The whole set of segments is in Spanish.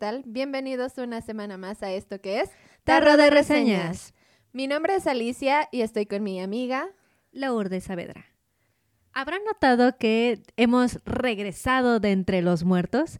Hola, ¿qué tal? Bienvenidos una semana más a esto que es Tarro de Reseñas. Mi nombre es Alicia y estoy con mi amiga Lourdes Saavedra. ¿Habrán notado que hemos regresado de entre los muertos?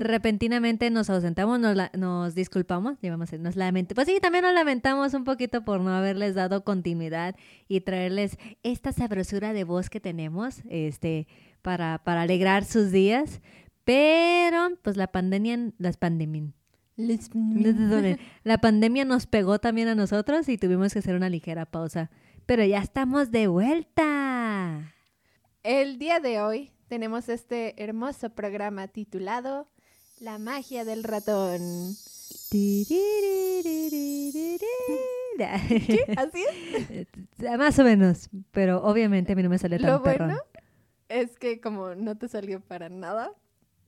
Repentinamente nos ausentamos, nos, la- nos disculpamos, llevamos, nos lamentamos. Pues sí, también nos lamentamos un poquito por no haberles dado continuidad y traerles esta sabrosura de voz que tenemos, este, para, para alegrar sus días. Pero, pues la pandemia, las pandemias, la pandemia nos pegó también a nosotros y tuvimos que hacer una ligera pausa. Pero ya estamos de vuelta. El día de hoy tenemos este hermoso programa titulado La magia del ratón. ¿Así es? Más o menos, pero obviamente a mí no me sale tan Lo bueno perrón. es que como no te salió para nada,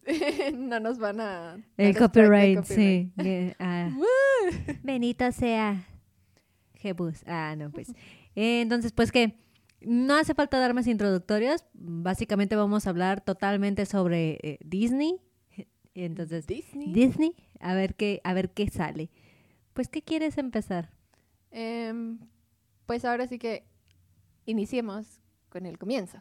no nos van a... El copyright, copyright. sí. ah, Benito sea Jebus. Ah, no, pues. Eh, entonces, pues que no hace falta dar más introductorios. Básicamente vamos a hablar totalmente sobre eh, Disney. Entonces, Disney. Disney, a ver qué, a ver qué sale. Pues, ¿qué quieres empezar? Em, pues ahora sí que iniciemos con el comienzo.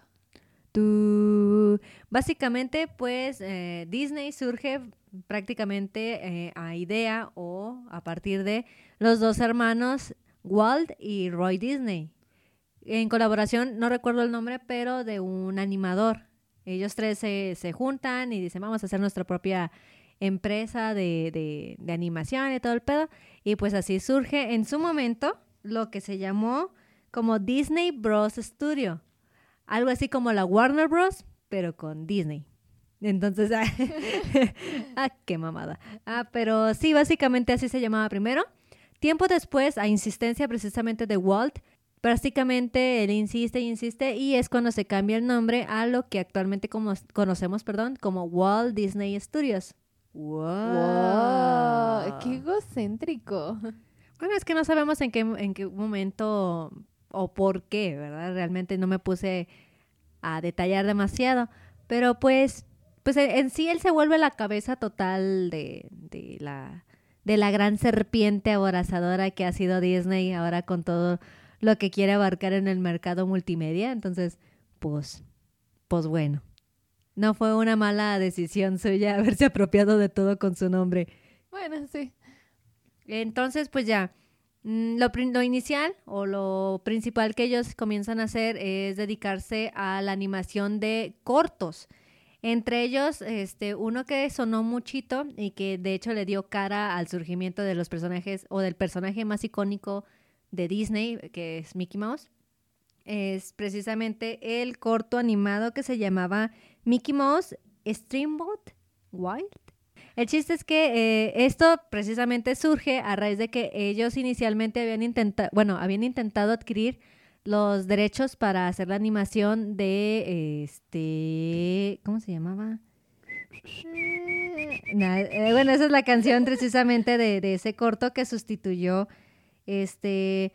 Básicamente, pues eh, Disney surge prácticamente eh, a idea o a partir de los dos hermanos Walt y Roy Disney. En colaboración, no recuerdo el nombre, pero de un animador. Ellos tres se, se juntan y dicen, vamos a hacer nuestra propia empresa de, de, de animación y todo el pedo. Y pues así surge en su momento lo que se llamó como Disney Bros. Studio. Algo así como la Warner Bros., pero con Disney. Entonces, ah, ah, qué mamada. Ah, pero sí, básicamente así se llamaba primero. Tiempo después, a insistencia precisamente de Walt, prácticamente él insiste y insiste y es cuando se cambia el nombre a lo que actualmente como- conocemos, perdón, como Walt Disney Studios. Wow. ¡Wow! ¡Qué egocéntrico! Bueno, es que no sabemos en qué, en qué momento o por qué, ¿verdad? Realmente no me puse a detallar demasiado. Pero pues, pues en, en sí él se vuelve la cabeza total de, de la, de la gran serpiente aborazadora que ha sido Disney ahora con todo lo que quiere abarcar en el mercado multimedia. Entonces, pues, pues bueno. No fue una mala decisión suya haberse apropiado de todo con su nombre. Bueno, sí. Entonces, pues ya, lo, prin- lo inicial o lo principal que ellos comienzan a hacer es dedicarse a la animación de cortos. Entre ellos, este, uno que sonó muchito y que de hecho le dio cara al surgimiento de los personajes o del personaje más icónico de Disney, que es Mickey Mouse, es precisamente el corto animado que se llamaba Mickey Mouse Streamboat Wild. El chiste es que eh, esto precisamente surge a raíz de que ellos inicialmente habían intentado, bueno, habían intentado adquirir los derechos para hacer la animación de este, ¿cómo se llamaba? Na- eh, bueno, esa es la canción precisamente de, de ese corto que sustituyó este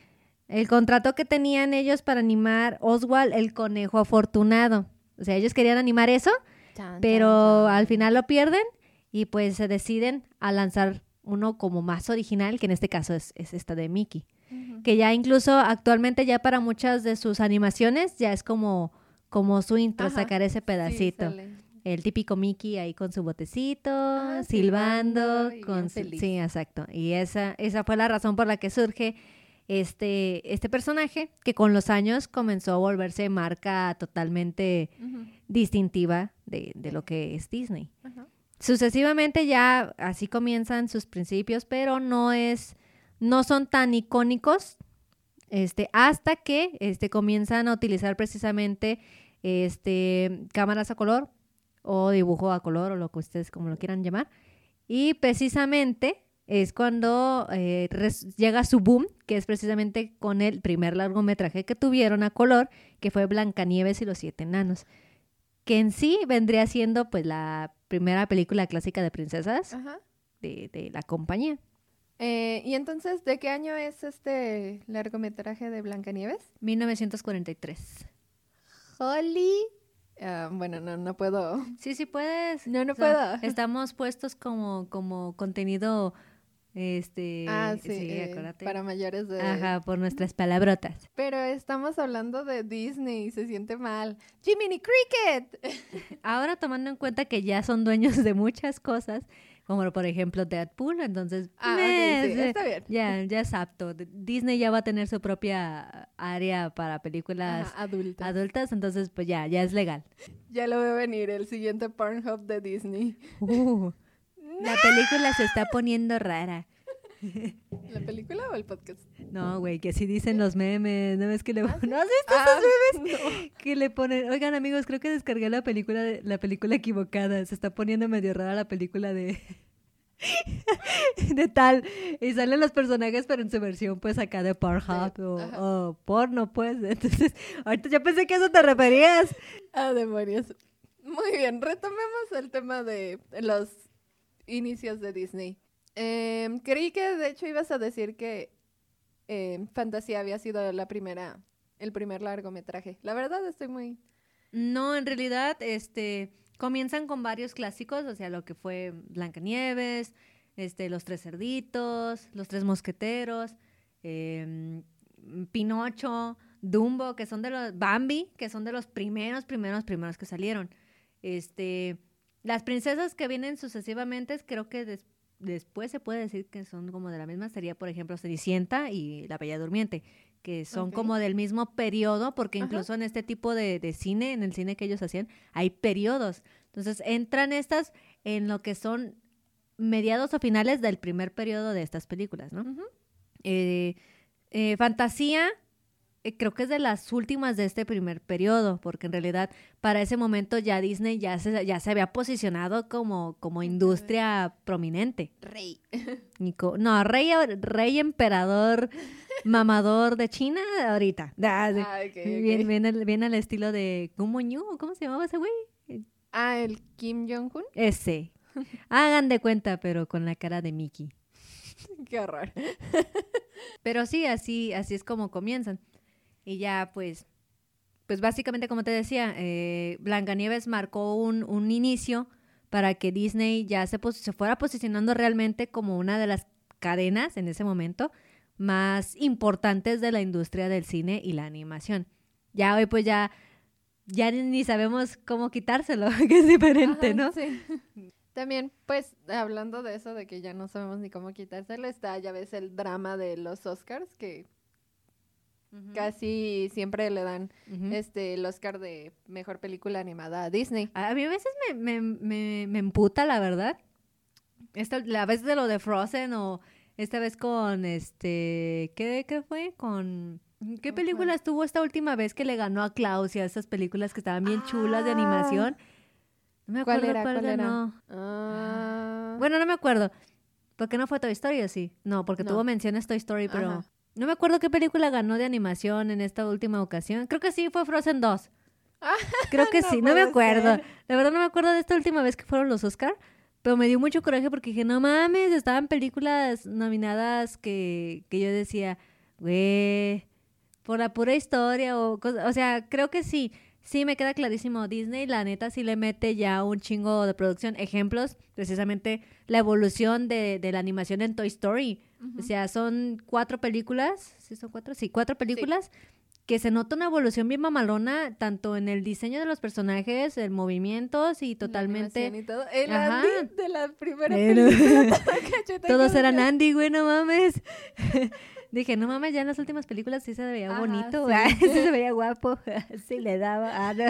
el contrato que tenían ellos para animar Oswald el conejo afortunado. O sea, ellos querían animar eso, pero al final lo pierden y pues se deciden a lanzar uno como más original, que en este caso es, es esta de Mickey. Que ya incluso actualmente ya para muchas de sus animaciones ya es como, como su intro, Ajá, sacar ese pedacito. el típico Mickey ahí con su botecito, Ah, silbando, con su- sí, exacto. Y esa, esa fue la razón por la que surge este, este personaje, que con los años comenzó a volverse marca totalmente distintiva de, de lo que es Disney. Ajá. Sucesivamente ya así comienzan sus principios, pero no es, no son tan icónicos, este, hasta que este, comienzan a utilizar precisamente este, cámaras a color o dibujo a color o lo que ustedes como lo quieran llamar. Y precisamente es cuando eh, llega su boom, que es precisamente con el primer largometraje que tuvieron a color, que fue Blancanieves y los siete enanos, que en sí vendría siendo pues la primera película clásica de princesas Ajá. de, de la compañía. Eh, y entonces, ¿de qué año es este largometraje de Blancanieves? 1943. Holy Ah, bueno, no, no puedo. Sí, sí puedes. No, no O sea, puedo. Estamos puestos como, como contenido, este... Ah, sí, eh, acuérdate. para mayores de... Ajá, por nuestras palabrotas. Pero estamos hablando de Disney y se siente mal. Jiminy Cricket. Ahora tomando en cuenta que ya son dueños de muchas cosas, como por ejemplo Deadpool, entonces Ah, meh, ok, sí, se- está bien. ya, ya es apto. Disney ya va a tener su propia área para películas Ajá, adulta. adultas, entonces pues ya, ya es legal. ya lo veo venir, el siguiente Pornhub de Disney. Uh, la película se está poniendo rara. ¿La película o el podcast? No, güey, que así dicen los memes, ¿no ves que le ¿Ah, sí? ¿No has visto Ah, esos memes? Que le ponen, oigan amigos, creo que descargué la película de- la película equivocada, se está poniendo medio rara la película de de tal y salen los personajes pero en su versión pues acá de Pornhub o, o porno pues, entonces ahorita yo pensé que a eso te referías. Ah, demonios. Muy bien, retomemos el tema de los inicios de Disney. Em, creí que de hecho ibas a decir que em, Fantasía había sido la primera, el primer largometraje. La verdad estoy muy... No, en realidad, este, comienzan con varios clásicos, o sea, lo que fue Blancanieves, este, Los Tres Cerditos, Los Tres Mosqueteros, em, Pinocho, Dumbo, que son de los, Bambi, que son de los primeros, primeros, primeros que salieron. Este, las princesas que vienen sucesivamente, creo que des- después se puede decir que son como de la misma, sería, por ejemplo, Cenicienta y La Bella Durmiente que son como del mismo periodo, porque Ajá. incluso en este tipo de, de cine, en el cine que ellos hacían, hay periodos. Entonces entran estas en lo que son mediados o finales del primer periodo de estas películas, ¿no? Eh, eh, fantasía, creo que es de las últimas de este primer periodo, porque en realidad para ese momento ya Disney ya se, ya se había posicionado como, como industria prominente. Rey. Y co- No, rey, rey emperador mamador de China ahorita. Ah. Ah, ok, Bien, ok. bien, al, bien al estilo de Gumo ¿cómo se llamaba ese güey? Ah, el Kim Jong-un. Ese. Hagan de cuenta, pero con la cara de Mickey. Qué horror. Pero sí, así, así es como comienzan. Y ya, pues, pues básicamente, como te decía, eh, Blancanieves marcó un, un inicio para que Disney ya se, pos- se fuera posicionando realmente como una de las cadenas en ese momento más importantes de la industria del cine y la animación. Ya hoy pues ya, ya ni- ni sabemos cómo quitárselo, que es diferente, Ajá, ¿no? Sí. También, pues, hablando de eso, de que ya no sabemos ni cómo quitárselo, está, ya ves, el drama de los Oscars, que casi siempre le dan este el Oscar de Mejor Película Animada a Disney. A mí a veces me, me, me, me emputa, la verdad. Esta, la vez de lo de Frozen o esta vez con este... ¿Qué, qué fue? Con... ¿Qué ¿Con película cuál? estuvo esta última vez que le ganó a Klaus y a esas películas que estaban bien chulas de Ah. animación? No me ¿Cuál acuerdo era? cuál ¿Cuál era? Ah, Bueno, no me acuerdo. ¿Por qué no fue Toy Story o sí? No, porque No. tuvo menciones Toy Story, pero... Ajá. No me acuerdo qué película ganó de animación en esta última ocasión. Creo que sí, fue Frozen 2. Creo que no sí, no me acuerdo. ser. La verdad no me acuerdo de esta última vez que fueron los Oscar, pero me dio mucho coraje porque dije, no mames, estaban películas nominadas que, que yo decía, güey, por la pura historia o cosa- o sea, creo que sí. Sí, me queda clarísimo. Disney, la neta, sí le mete ya un chingo de producción. Ejemplos, precisamente la evolución de, de la animación en Toy Story. O sea, son cuatro películas. ¿Sí son cuatro? Sí, cuatro películas. Que se nota una evolución bien mamalona, tanto en el diseño de los personajes, en movimientos y totalmente. y todo. El Ajá. Andy de la primera Pero- película. Todos eran Andy, güey, no mames. Dije, no mames, ya en las últimas películas sí se veía Ajá, bonito, sí. sí. se veía guapo, sí le daba. ah, no.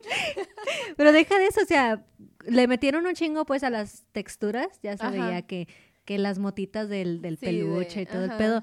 Pero deja de eso, o sea, le metieron un chingo pues a las texturas, ya se Ajá. veía que, que las motitas del, del Sí, peluche y todo el ajá. pedo.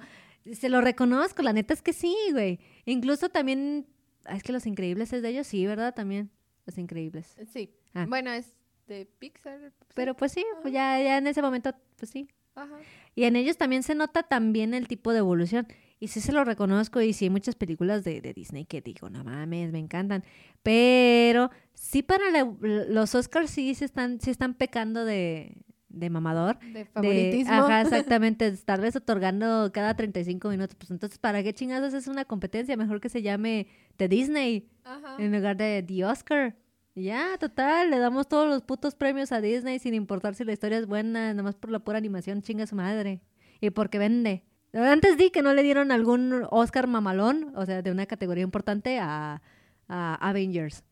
Se lo reconozco, la neta es que sí, güey. Incluso también, ah, es que Los Increíbles es de ellos, sí, ¿verdad? También, Los Increíbles. Sí. Ah. Bueno, es de Pixar. sí. Pero pues sí, pues ya, ya en ese momento, pues sí, Ajá. Y en ellos también se nota también el tipo de evolución. Y sí se lo reconozco y sí hay muchas películas de, de Disney que digo, no mames, me encantan. Pero sí para la- los Oscars sí se están, sí están pecando de, de mamador. De De, favoritismo. ajá, exactamente, tal vez otorgando cada 35 minutos. Pues entonces, ¿para qué chingados es una competencia? Mejor que se llame The Disney Ajá. en lugar de The Oscar. Ya, total, le damos todos los putos premios a Disney sin importar si la historia es buena, nomás por la pura animación, chinga su madre. Y porque vende. Antes di que no le dieron algún Oscar mamalón, o sea, de una categoría importante a, a Avengers.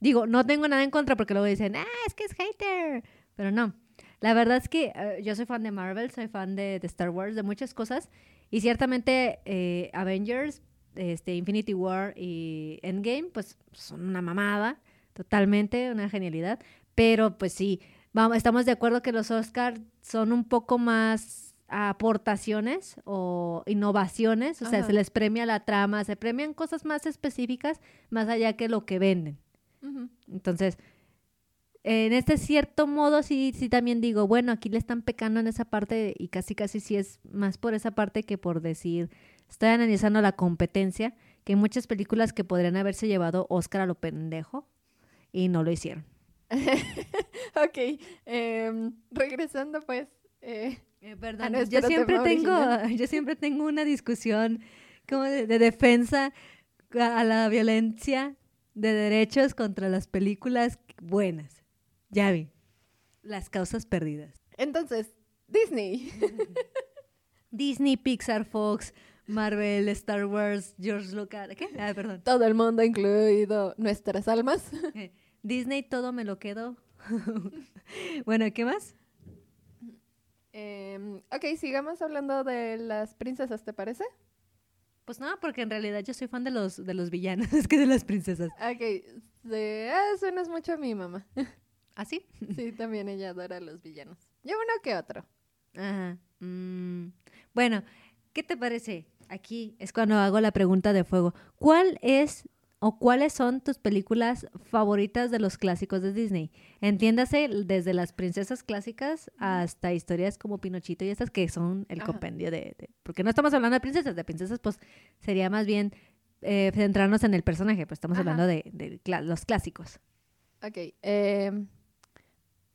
Digo, no tengo nada en contra porque luego dicen, ah, es que es hater. Pero no. La verdad es que eh, yo soy fan de Marvel, soy fan de, de Star Wars, de muchas cosas. Y ciertamente eh, Avengers, este, Infinity War y Endgame, pues son una mamada, totalmente, una genialidad. Pero pues sí, vamos, estamos de acuerdo que los Oscars son un poco más aportaciones o innovaciones, o sea, se les premia la trama, se premian cosas más específicas, más allá que lo que venden. Entonces, en este cierto modo sí, sí también digo, bueno, aquí le están pecando en esa parte y casi casi sí es más por esa parte que por decir, estoy analizando la competencia, que hay muchas películas que podrían haberse llevado Oscar a lo pendejo y no lo hicieron. ok, em, regresando pues. eh, perdón, Ah, no, yo siempre tengo, original. yo siempre tengo una discusión como de, de defensa a la violencia de derechos contra las películas buenas. Ya vi. Las causas perdidas. entonces, Disney. Disney, Pixar, Fox, Marvel, Star Wars, George Lucas. ¿Qué? Ah, perdón. Todo el mundo, incluido nuestras almas. Eh, Disney, todo me lo quedo. bueno, ¿qué más? Em, ok, sigamos hablando de las princesas, ¿te parece? Pues no, porque en realidad yo soy fan de los, de los villanos, es que de las princesas. Ok, de, ah, suenas mucho a mi mamá. ¿Ah, sí? Sí, también ella adora a los villanos. Yo uno que otro. Ajá. mm. Bueno, ¿qué te parece? Aquí es cuando hago la pregunta de fuego. ¿Cuál es o cuáles son tus películas favoritas de los clásicos de Disney? Entiéndase desde las princesas clásicas hasta historias como Pinochito y estas que son el Ajá. compendio de, de- Porque no estamos hablando de princesas, de princesas pues sería más bien eh, centrarnos en el personaje, pues estamos Ajá. hablando de, los clásicos. Ok, em,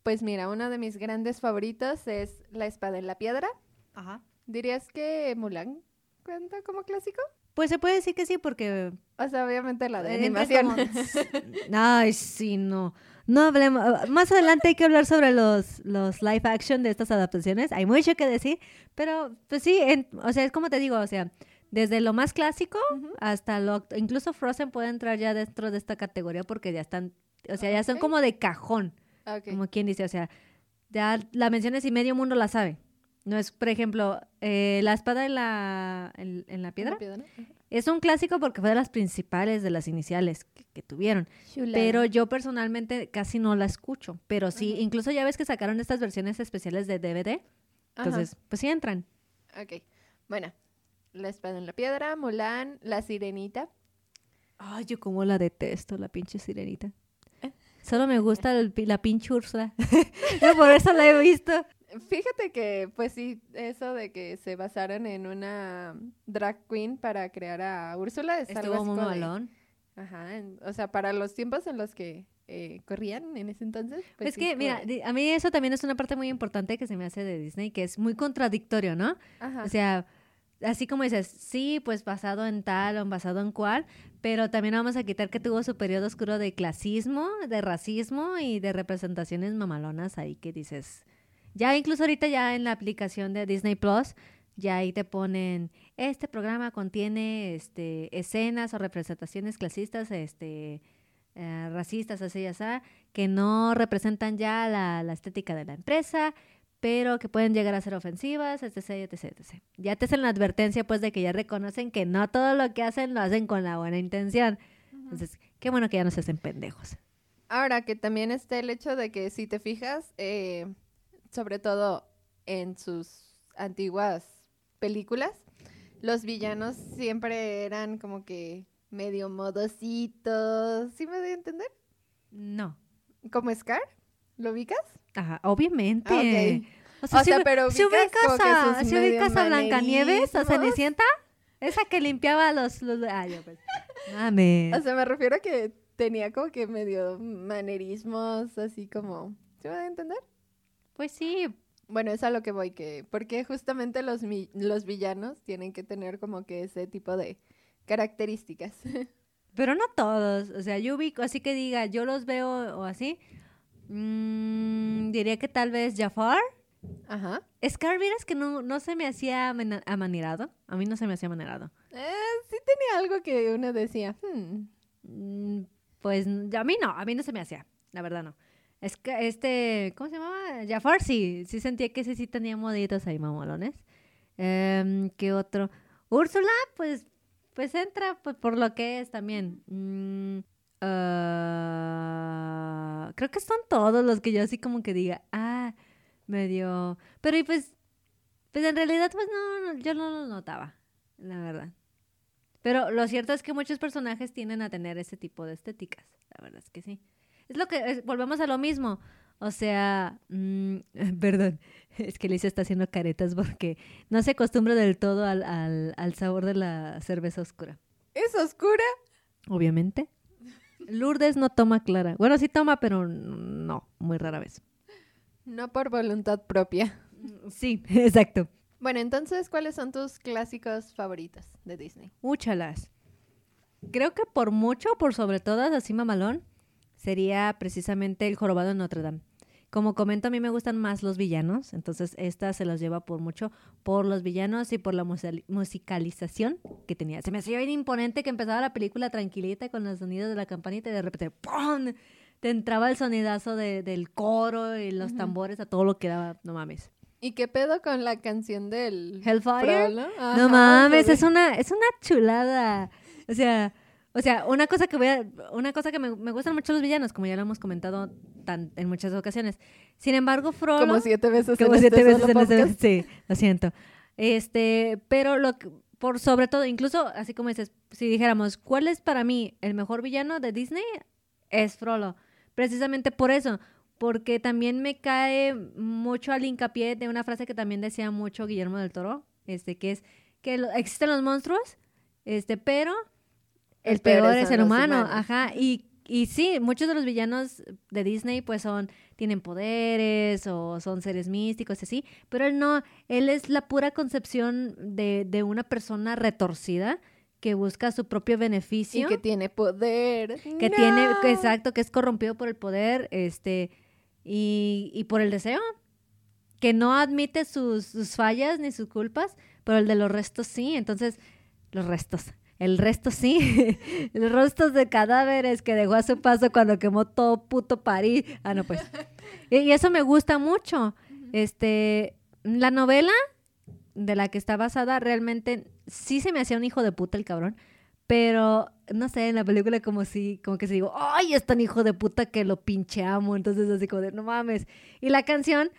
pues mira, uno de mis grandes favoritos es La Espada en la Piedra. Ajá. ¿Dirías que Mulan cuenta como clásico? Pues se puede decir que sí porque O sea, obviamente la de Entra animación. como- Ay, sí, no. No hablemos. ah, Más adelante hay que hablar sobre los, los live action de estas adaptaciones. Hay mucho que decir, pero pues sí, en- o sea, es como te digo, o sea, desde lo más clásico hasta lo incluso Frozen puede entrar ya dentro de esta categoría porque ya están, o sea, ya son Ok. como de cajón, Ok. como quien dice, o sea, ya la menciones y medio mundo la sabe. No es, por ejemplo, eh, la espada en la, en, en la piedra. piedra? Es un clásico porque fue de las principales, de las iniciales que, que tuvieron. Chulada. Pero yo personalmente casi no la escucho. Pero sí, incluso ya ves que sacaron estas versiones especiales de DVD. Entonces, pues sí entran. Ok. Bueno, La Espada en la Piedra, Mulan, La Sirenita. Ay, yo como la detesto, la pinche sirenita. Eh. Solo me gusta el la pinche Úrsula. Yo por eso la he visto. Fíjate que, pues sí, eso de que se basaron en una drag queen para crear a Úrsula es algo Estuvo muy malón. Ajá, en- o sea, para los tiempos en los que eh, corrían en ese entonces. Pues es sí, que, mira, a mí eso también es una parte muy importante que se me hace de Disney, que es muy contradictorio, ¿no? Ajá. O sea, así como dices, sí, pues basado en tal o basado en cual, pero también vamos a quitar que tuvo su periodo oscuro de clasismo, de racismo y de representaciones mamalonas ahí que dices. Ya incluso ahorita ya en la aplicación de Disney Plus, ya ahí te ponen, este programa contiene este, escenas o representaciones clasistas, este, eh, racistas, así, así, que no representan ya la, la estética de la empresa, pero que pueden llegar a ser ofensivas, etc, etc, etc. Ya te hacen la advertencia, pues, de que ya reconocen que no todo lo que hacen lo hacen con la buena intención. Entonces, qué bueno que ya no se hacen pendejos. Ahora que también está el hecho de que si te fijas, eh, sobre todo en sus antiguas películas, los villanos siempre eran como que medio modositos. ¿Sí me doy a entender? No. ¿Como Scar? ¿Lo ubicas? Ajá, obviamente. Ah. O sea, O si, sea, pero si ubicas ubicas, como que a, si ubicas a Blancanieves, a. Cenicienta, esa que limpiaba los... los yo, pues. O sea, me refiero a que tenía como que medio manerismos, así como... ¿Sí me doy a entender? Pues sí, Bueno, es a lo que voy, que porque justamente los, los villanos tienen que tener como que ese tipo de características. Pero no todos. O sea, yo ubico, así que diga, yo los veo o así. mm, diría que tal vez Jafar. Ajá. Scar, vieras que no, no se me hacía amanerado. A mí no se me hacía amanerado. Eh, sí tenía algo que uno decía. "Hmm". Mm, Pues a mí no, a mí no se me hacía, la verdad no. Es que este, ¿cómo se llamaba? Jafar sí, sí sentía que ese sí tenía moditos ahí mamolones. Em, ¿Qué otro? Úrsula, pues, pues entra pues, por lo que es también. Mm, ah, creo que son todos los que yo así como que diga, ah, medio... Pero y pues, pues en realidad pues no, no, yo no lo notaba, la verdad. Pero lo cierto es que muchos personajes tienden a tener ese tipo de estéticas. La verdad es que sí. Es lo que es- volvemos a lo mismo. O sea, mm, perdón, es que Alicia está haciendo caretas porque no se acostumbra del todo al, al- al sabor de la cerveza oscura. ¿Es oscura? Obviamente. Lourdes no toma clara. Bueno, sí toma, pero no, muy rara vez. No por voluntad propia. Sí, exacto. Bueno, entonces, ¿cuáles son tus clásicos favoritos de Disney? Úchalas. Creo que por mucho, por sobre todas, así mamalón, sería precisamente el jorobado de Notre Dame. Como comento, a mí me gustan más los villanos, entonces esta se los lleva por mucho por los villanos y por la musicalización que tenía. Se me hacía bien imponente que empezaba la película tranquilita con los sonidos de la campanita y de repente ¡pum! te entraba el sonidazo de- del coro y los tambores a todo lo que daba. No mames. ¿Y qué pedo con la canción del Hellfire. No Ajá, mames, es una, es una chulada. O sea, o sea, una cosa que voy a, una cosa que me, me gustan mucho los villanos, como ya lo hemos comentado tan, en muchas ocasiones. Sin embargo, Frollo, Como siete veces como en siete este veces en este- sí, lo siento. Este, pero lo por sobre todo, incluso así como dices, si dijéramos, ¿cuál es para mí el mejor villano de Disney? Es Frollo. Precisamente por eso, porque también me cae mucho al hincapié de una frase que también decía mucho Guillermo del Toro, este, que es que lo- existen los monstruos, este, pero el peor es el humano, humanos. ajá, y, y sí, muchos de los villanos de Disney pues son, tienen poderes o son seres místicos y así, pero él no, él es la pura concepción de, de una persona retorcida que busca su propio Y beneficio que tiene poder. que ¡No! tiene, exacto, que es corrompido por el poder, este, y, y por el deseo, que no admite sus, sus fallas ni sus culpas, pero el de los restos sí, entonces, los restos, el resto sí, los restos de cadáveres que dejó a su paso cuando quemó todo puto París, ah, no, pues, y, y eso me gusta mucho, este, la novela de la que está basada realmente sí se me hacía un hijo de puta el cabrón, pero no sé, en la película como si, como que se digo, ay, es tan hijo de puta que lo pinche amo, entonces así como de, no mames. Y la canción,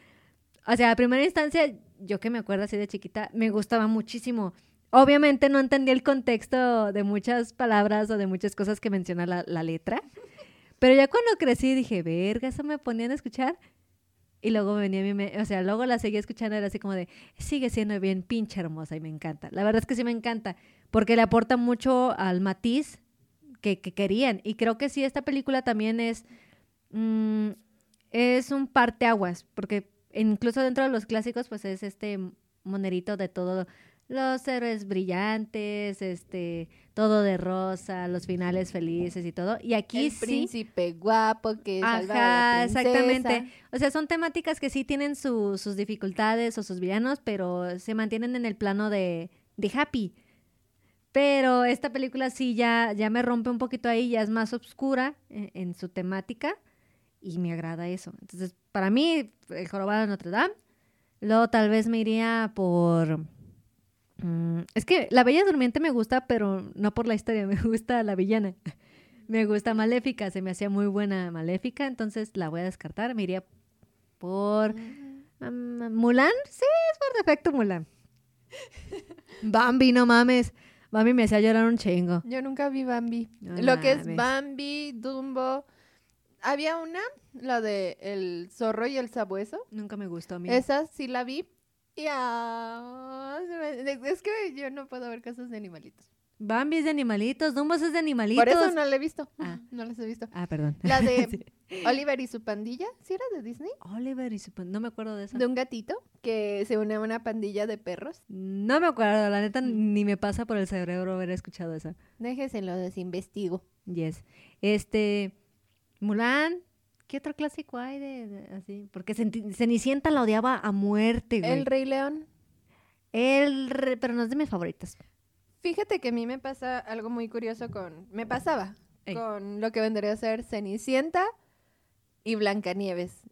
o sea, a primera instancia, yo que me acuerdo así de chiquita, me gustaba muchísimo. Obviamente no entendía el contexto de muchas palabras o de muchas cosas que menciona la, letra, pero ya cuando crecí dije, verga, eso me ponían a escuchar. Y luego me venía a me- o sea, luego la seguía escuchando, era así como de, sigue siendo bien pinche hermosa y me encanta. La verdad es que sí me encanta, porque le aporta mucho al matiz que, que querían. Y creo que sí, esta película también es, mm, es un parteaguas, porque incluso dentro de los clásicos, pues es este monerito de todo, los héroes brillantes, este, todo de rosa, los finales felices y todo. Y aquí el sí. príncipe guapo que salva a la Ajá, princesa. exactamente. O sea, son temáticas que sí tienen su- sus dificultades o sus villanos, pero se mantienen en el plano de, de happy. Pero esta película sí ya, ya me rompe un poquito ahí, ya es más oscura en, en su temática y me agrada eso. Entonces, para mí, El Jorobado de Notre Dame. Luego tal vez me iría por... mm, es que La Bella Durmiente me gusta, pero no por la historia, me gusta la villana. Me gusta Maléfica, se me hacía muy buena Maléfica, entonces la voy a descartar. Me iría por um, Mulan. Sí, es por defecto Mulan. Bambi, no mames. Bambi me hacía llorar un chingo. Yo nunca vi Bambi. No Lo que es. Bambi, Dumbo. Había una, la de El zorro y el sabueso. Nunca me gustó a mí. Esa sí la vi. Y ah, se me- es que yo no puedo ver cosas de animalitos. Bambi es de animalitos, Dumbo es de animalitos. Por eso no la he visto. Ah. No las he visto. Ah, perdón. La de Sí. Oliver y su pandilla, ¿sí era de Disney? Oliver y su... pan- No me acuerdo de eso. De un gatito que se une a una pandilla de perros. No me acuerdo, la neta ni me pasa por el cerebro haber escuchado eso. Déjeselo, desinvestigo. Yes. Este, Mulan, ¿qué otro clásico hay de, de- así? Porque Cenicienta la odiaba a muerte, güey. El Rey León. El re- pero no es de mis favoritas. Fíjate que a mí me pasa algo muy curioso con... Me pasaba Ey. con lo que vendría a ser Cenicienta y Blancanieves.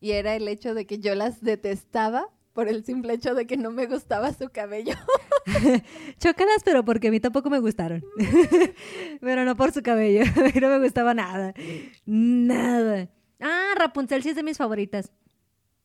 Y era el hecho de que yo las detestaba por el simple hecho de que no me gustaba su cabello. Chócalas, pero porque a mí tampoco me gustaron. pero no por su cabello. A mí no me gustaba nada. Nada. Ah, Rapunzel sí es de mis favoritas.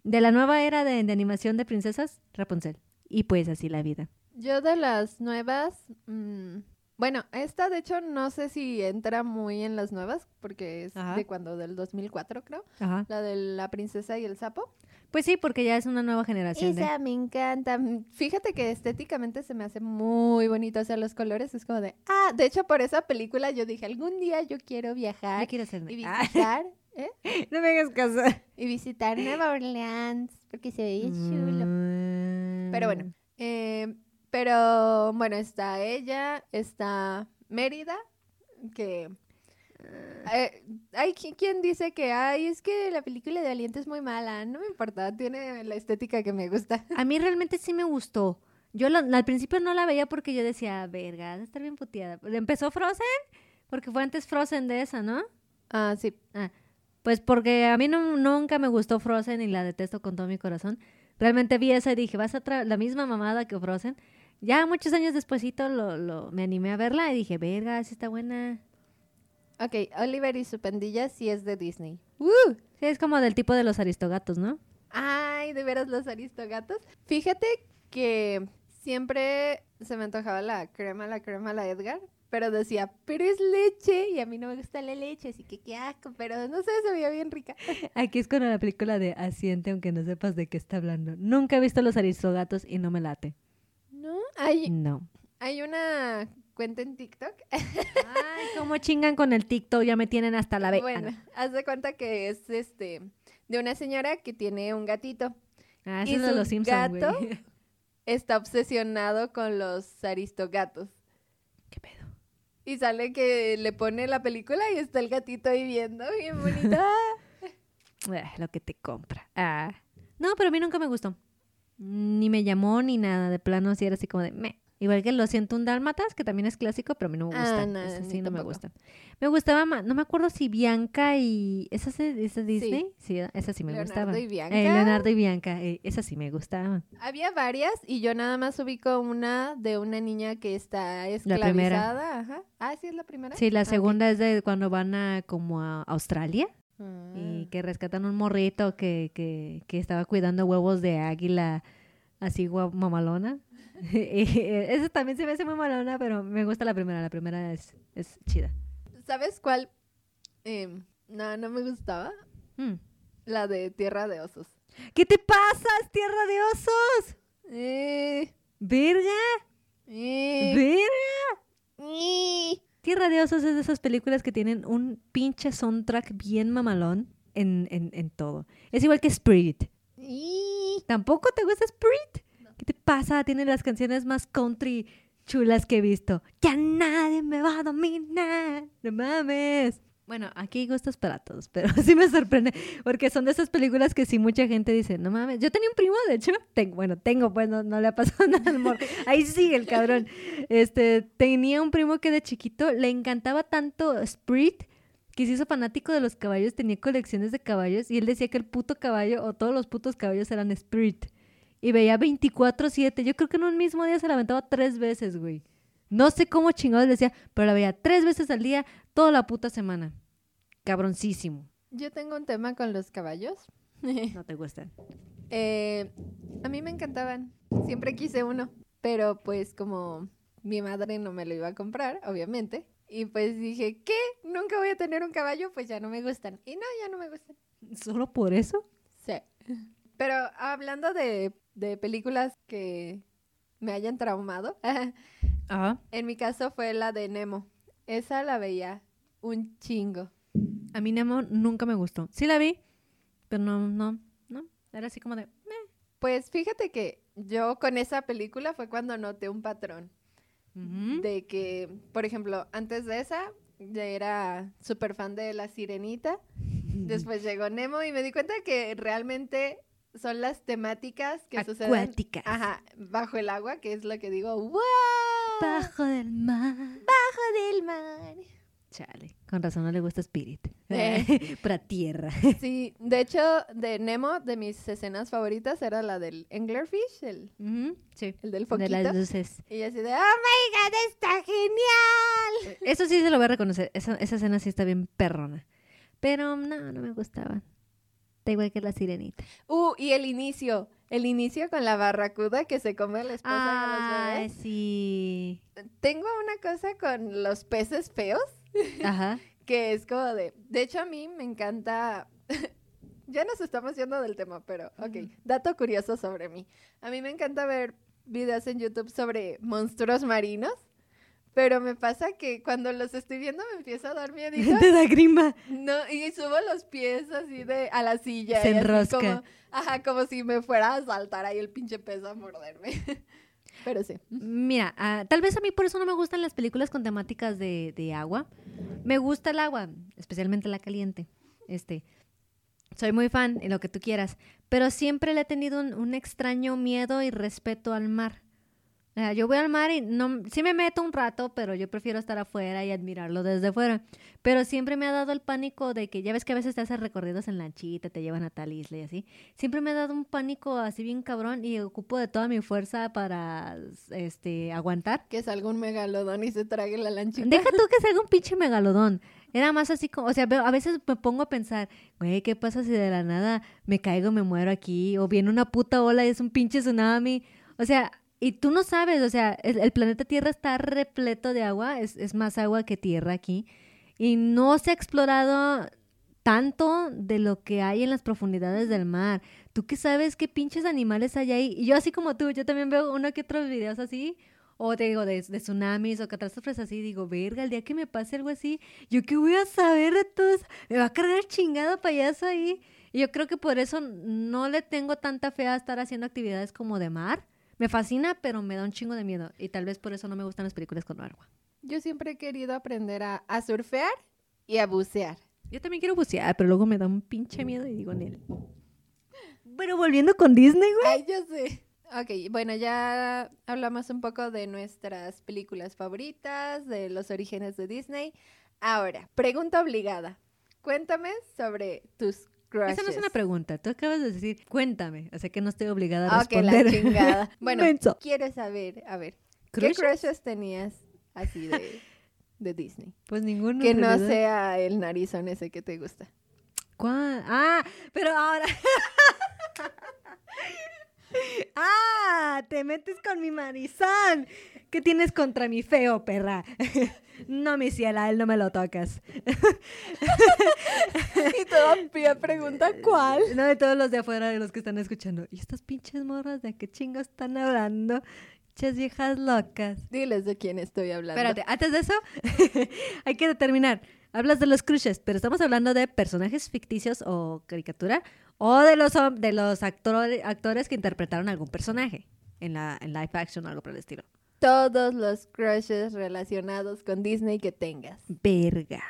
De la nueva era de, de animación de princesas, Rapunzel. Y pues así la vida. Yo de las nuevas... mm, bueno, esta de hecho no sé si entra muy en las nuevas porque es Ajá. de cuando, del 2004 creo. Ajá. La de la princesa y el sapo. Pues sí, porque ya es una nueva generación. de- Esa me encanta. Mm, Fíjate que estéticamente se me hace muy bonito. O sea, los colores es como de. Ah, de hecho, por esa película yo dije: algún día yo quiero Yo viajar quiero ser... y Ah, visitar. ¿eh? no me hagas caso. Y visitar Nueva Orleans. Porque se veía chulo. Mm. Pero bueno. eh, pero bueno, está ella, está Mérida, que. Eh, hay qui- quien dice que ay es que la película de Valiente es muy mala no me importa tiene la estética que me gusta A mí realmente sí me gustó. Yo al principio no la veía porque yo decía, verga, estar bien puteada. Empezó Frozen, porque fue antes Frozen de esa, ¿no? ah sí Pues porque a mí no- nunca me gustó Frozen y la detesto con todo mi corazón. Realmente vi esa y dije, vas a la misma mamada que Frozen. Ya muchos años despuesito lo, lo- me animé a verla y dije, verga, sí está buena. Ok, Oliver y su pandilla sí es de Disney. Sí, es como del tipo de los aristogatos, ¿no? Ay, de veras los aristogatos. Fíjate que siempre se me antojaba la crema, la crema, la Edgar. Pero decía, pero es leche. Y a mí no me gusta la leche, así que qué asco. Pero no sé, se veía bien rica. Aquí es con la película de Asiente, aunque no sepas de qué está hablando. Nunca he visto los aristogatos y no me late. ¿No? Hay, No. hay una cuenta en TikTok. Ay, cómo chingan con el TikTok, ya me tienen hasta la ve. bueno, haz de cuenta que es este de una señora que tiene un gatito. Ah, y eso es de los Simpsons, gato-. Está obsesionado con los aristogatos. ¿Qué pedo? Y sale que le pone la película y está el gatito ahí viendo, bien bonito. Ah, lo que te compra. Ah. No, pero a mí nunca me gustó. Ni me llamó ni nada. De plano, sí era así como de meh. Igual que lo siento un dálmatas, que también es clásico, pero a mí no me Ah, gusta. no, Ese a mí sí no me gusta. Me gustaba más, no me acuerdo si Bianca y. ¿Esa es esa es Disney? Sí, esa sí me Leonardo gustaba. y Bianca. Eh, Leonardo y Bianca, eh, esa sí me gustaba. Había varias y yo nada más ubico una de una niña que está La primera. esclavizada. Ajá. Ah, sí es la primera. Sí, la Ah, segunda es de cuando van a como a Australia Ah. y que rescatan un morrito que, que, que estaba cuidando huevos de águila así mamalona. Esa también se me hace muy malona, pero me gusta la primera. La primera es, es chida. ¿Sabes cuál? Em, no, no me gustaba. Mm. La de Tierra de Osos. ¿Qué te pasa? ¡Es tierra de osos! Eh, ¡Verga! eh, ¡Verga! eh. Tierra de Osos es de esas películas que tienen un pinche soundtrack bien mamalón en, en, en todo. Es igual que Spirit. Y- ¿Tampoco te gusta Spirit? ¿Qué te pasa? Tiene las canciones más country chulas que he visto. Ya nadie me va a dominar. No mames. Bueno, aquí gustos para todos, pero sí me sorprende porque son de esas películas que sí mucha gente dice, no mames. Yo tenía un primo, de hecho, tengo, bueno, tengo, pues no, le ha pasado nada al morro. Ahí sigue el cabrón. Este, tenía un primo que de chiquito le encantaba tanto Spirit que se hizo fanático de los caballos, tenía colecciones de caballos y él decía que el puto caballo o todos los putos caballos eran Spirit. Y veía 24-7. Yo creo que en un mismo día se la aventaba tres veces, güey. No sé cómo chingados le decía, pero la veía tres veces al día, toda la puta semana. Cabroncísimo. Yo tengo un tema con los caballos. No te gustan. Eh, a mí me encantaban. Siempre quise uno. Pero pues como mi madre no me lo iba a comprar, obviamente. Y pues dije, ¿qué? ¿Nunca voy a tener un caballo? Pues ya no me gustan. Y no, ya no me gustan. ¿Solo por eso? Sí. Pero hablando de, de películas que me hayan traumado, Ajá. En mi caso fue la de Nemo. Esa la veía un chingo. A mí Nemo nunca me gustó. Sí la vi, pero no, no, no. Era así como de... "Meh". Pues fíjate que yo con esa película fue cuando noté un patrón. De que, por ejemplo, antes de esa, ya era súper fan de La Sirenita. Después llegó Nemo y me di cuenta que realmente son las temáticas que suceden Acuáticas. ajá, bajo el agua, que es lo que digo, ¡wow! Bajo del mar. Bajo del mar. Chale, con razón no le gusta Spirit. Eh. Para tierra. Sí, de hecho, de Nemo, de mis escenas favoritas era la del Anglerfish, el, Sí. el del De foquito. las luces. Y así de, ¡Oh my god, está genial! Eso sí se lo voy a reconocer. Esa, esa escena sí está bien perrona. Pero no, no me gustaba. Igual que la sirenita. Uh, y el inicio. El inicio con la barracuda que se come la esposa de los bebés. sí. Tengo una cosa con los peces feos, Ajá. que es como de... De hecho, a mí me encanta... ya nos estamos yendo del tema, pero ok. Dato curioso sobre mí. A mí me encanta ver videos en YouTube sobre monstruos marinos. Pero me pasa que cuando los estoy viendo me empieza a dar miedo. Te da grima. No, y subo los pies así de a la silla. Se enrosca. Como, ajá, como si me fuera a saltar ahí el pinche pez a morderme. Pero sí. Mira, ah, tal vez a mí por eso no me gustan las películas con temáticas de, de agua. Me gusta el agua, especialmente la caliente. Este, soy muy fan en lo que tú quieras, pero siempre le he tenido un, un extraño miedo y respeto al mar. Sea, yo voy al mar y no, sí me meto un rato, pero yo prefiero estar afuera y admirarlo desde fuera. Pero siempre me ha dado el pánico de que ya ves que a veces te haces recorridos en lanchita, te llevan a tal isla y así. Siempre me ha dado un pánico así bien cabrón y ocupo de toda mi fuerza para este aguantar. Que salga un megalodón y se trague la lanchita. Deja tú que salga un pinche megalodón. Era más así como, o sea, a veces me pongo a pensar, güey, ¿qué pasa si de la nada me caigo, me muero aquí? O viene una puta ola y es un pinche tsunami. O sea, y tú no sabes, o sea, el, el planeta Tierra está repleto de agua, es, es más agua que tierra aquí. Y no se ha explorado tanto de lo que hay en las profundidades del mar. ¿Tú qué sabes qué pinches animales hay ahí? Y yo así como tú, yo también veo uno que otros videos así, o te digo, de, de tsunamis o catástrofes así, digo, verga, el día que me pase algo así, ¿yo qué voy a saber de todo eso? Me va a cargar chingado payaso ahí. Y yo creo que por eso no le tengo tanta fe a estar haciendo actividades como de mar. Me fascina, pero me da un chingo de miedo. Y tal vez por eso no me gustan las películas con agua. Yo siempre he querido aprender a, a surfear y a bucear. Yo también quiero bucear, pero luego me da un pinche miedo y digo, Nel. Pero volviendo con Disney, güey. Ay, yo sé. Ok, bueno, ya hablamos un poco de nuestras películas favoritas, de los orígenes de Disney. Ahora, pregunta obligada. Cuéntame sobre tus crushes. Esa no es una pregunta. Tú acabas de decir, cuéntame. O sea que no estoy obligada a Ok, la responder. chingada. Bueno, Menso. quiero saber, a ver, ¿qué ¿Crushes? tenías así de, de Disney? Pues ninguno. Que no sea el narizón ese que te gusta. ¿Cuál? Ah, pero ahora. ah, te metes con mi marizán. ¿Qué tienes contra mi feo, perra? no, mi ciela, él no me lo tocas. y todavía pregunta cuál. No de todos los de afuera, de los que están escuchando. ¿Y estas pinches morras de qué chingo están hablando? Pinches viejas locas. Diles de quién estoy hablando. Espérate, antes de eso, hay que determinar. Hablas de los crushes, pero estamos hablando de personajes ficticios o caricatura o de los, de los actores actores que interpretaron algún personaje en, la, en live action o algo por el estilo. Todos los crushes relacionados con Disney que tengas. Verga.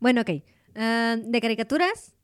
Bueno, ok. Ah, ¿De caricaturas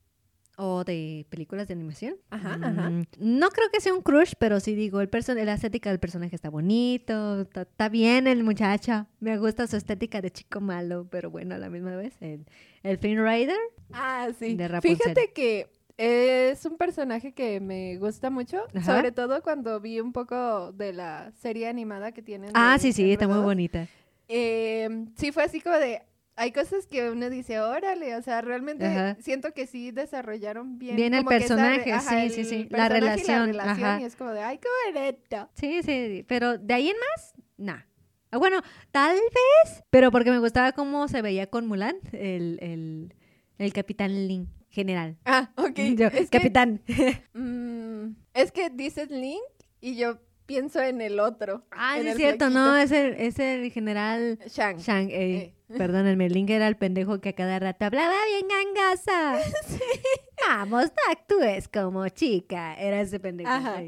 o de películas de animación? Ajá, ajá. Mm, No creo que sea un crush, pero sí digo, el person la estética del personaje está bonito, está, bien el muchacho. Me gusta su estética de chico malo, pero bueno, a la misma vez. El, el Finn Rider. Ah, sí. De. Fíjate que es un personaje que me gusta mucho, Ajá. sobre todo cuando vi un poco de la serie animada que tienen. Ah, sí, sí, está muy bonita. Eh, sí, fue así como de. Hay cosas que uno dice, órale, o sea, realmente Ajá. siento que sí desarrollaron bien. Bien el personaje, ajá, sí, sí, el sí, la y relación, relación, ajá. y es como de, ay, qué bonito. Sí, sí, pero de ahí en más, nah. Ah, bueno, tal vez, pero porque me gustaba cómo se veía con Mulan, el, el, el Capitán Lin general. Ah, ok. Yo, es, que, Capitán. mm, es que dices Link y yo pienso en el otro. Ah, sí es cierto, flaquito. no, es el, es el general Shang. Shang. eh, Eh. Perdónenme, Link era el pendejo que a cada rato hablaba bien gangosa. Vamos, no actúes como chica. Era ese pendejo. Ajá.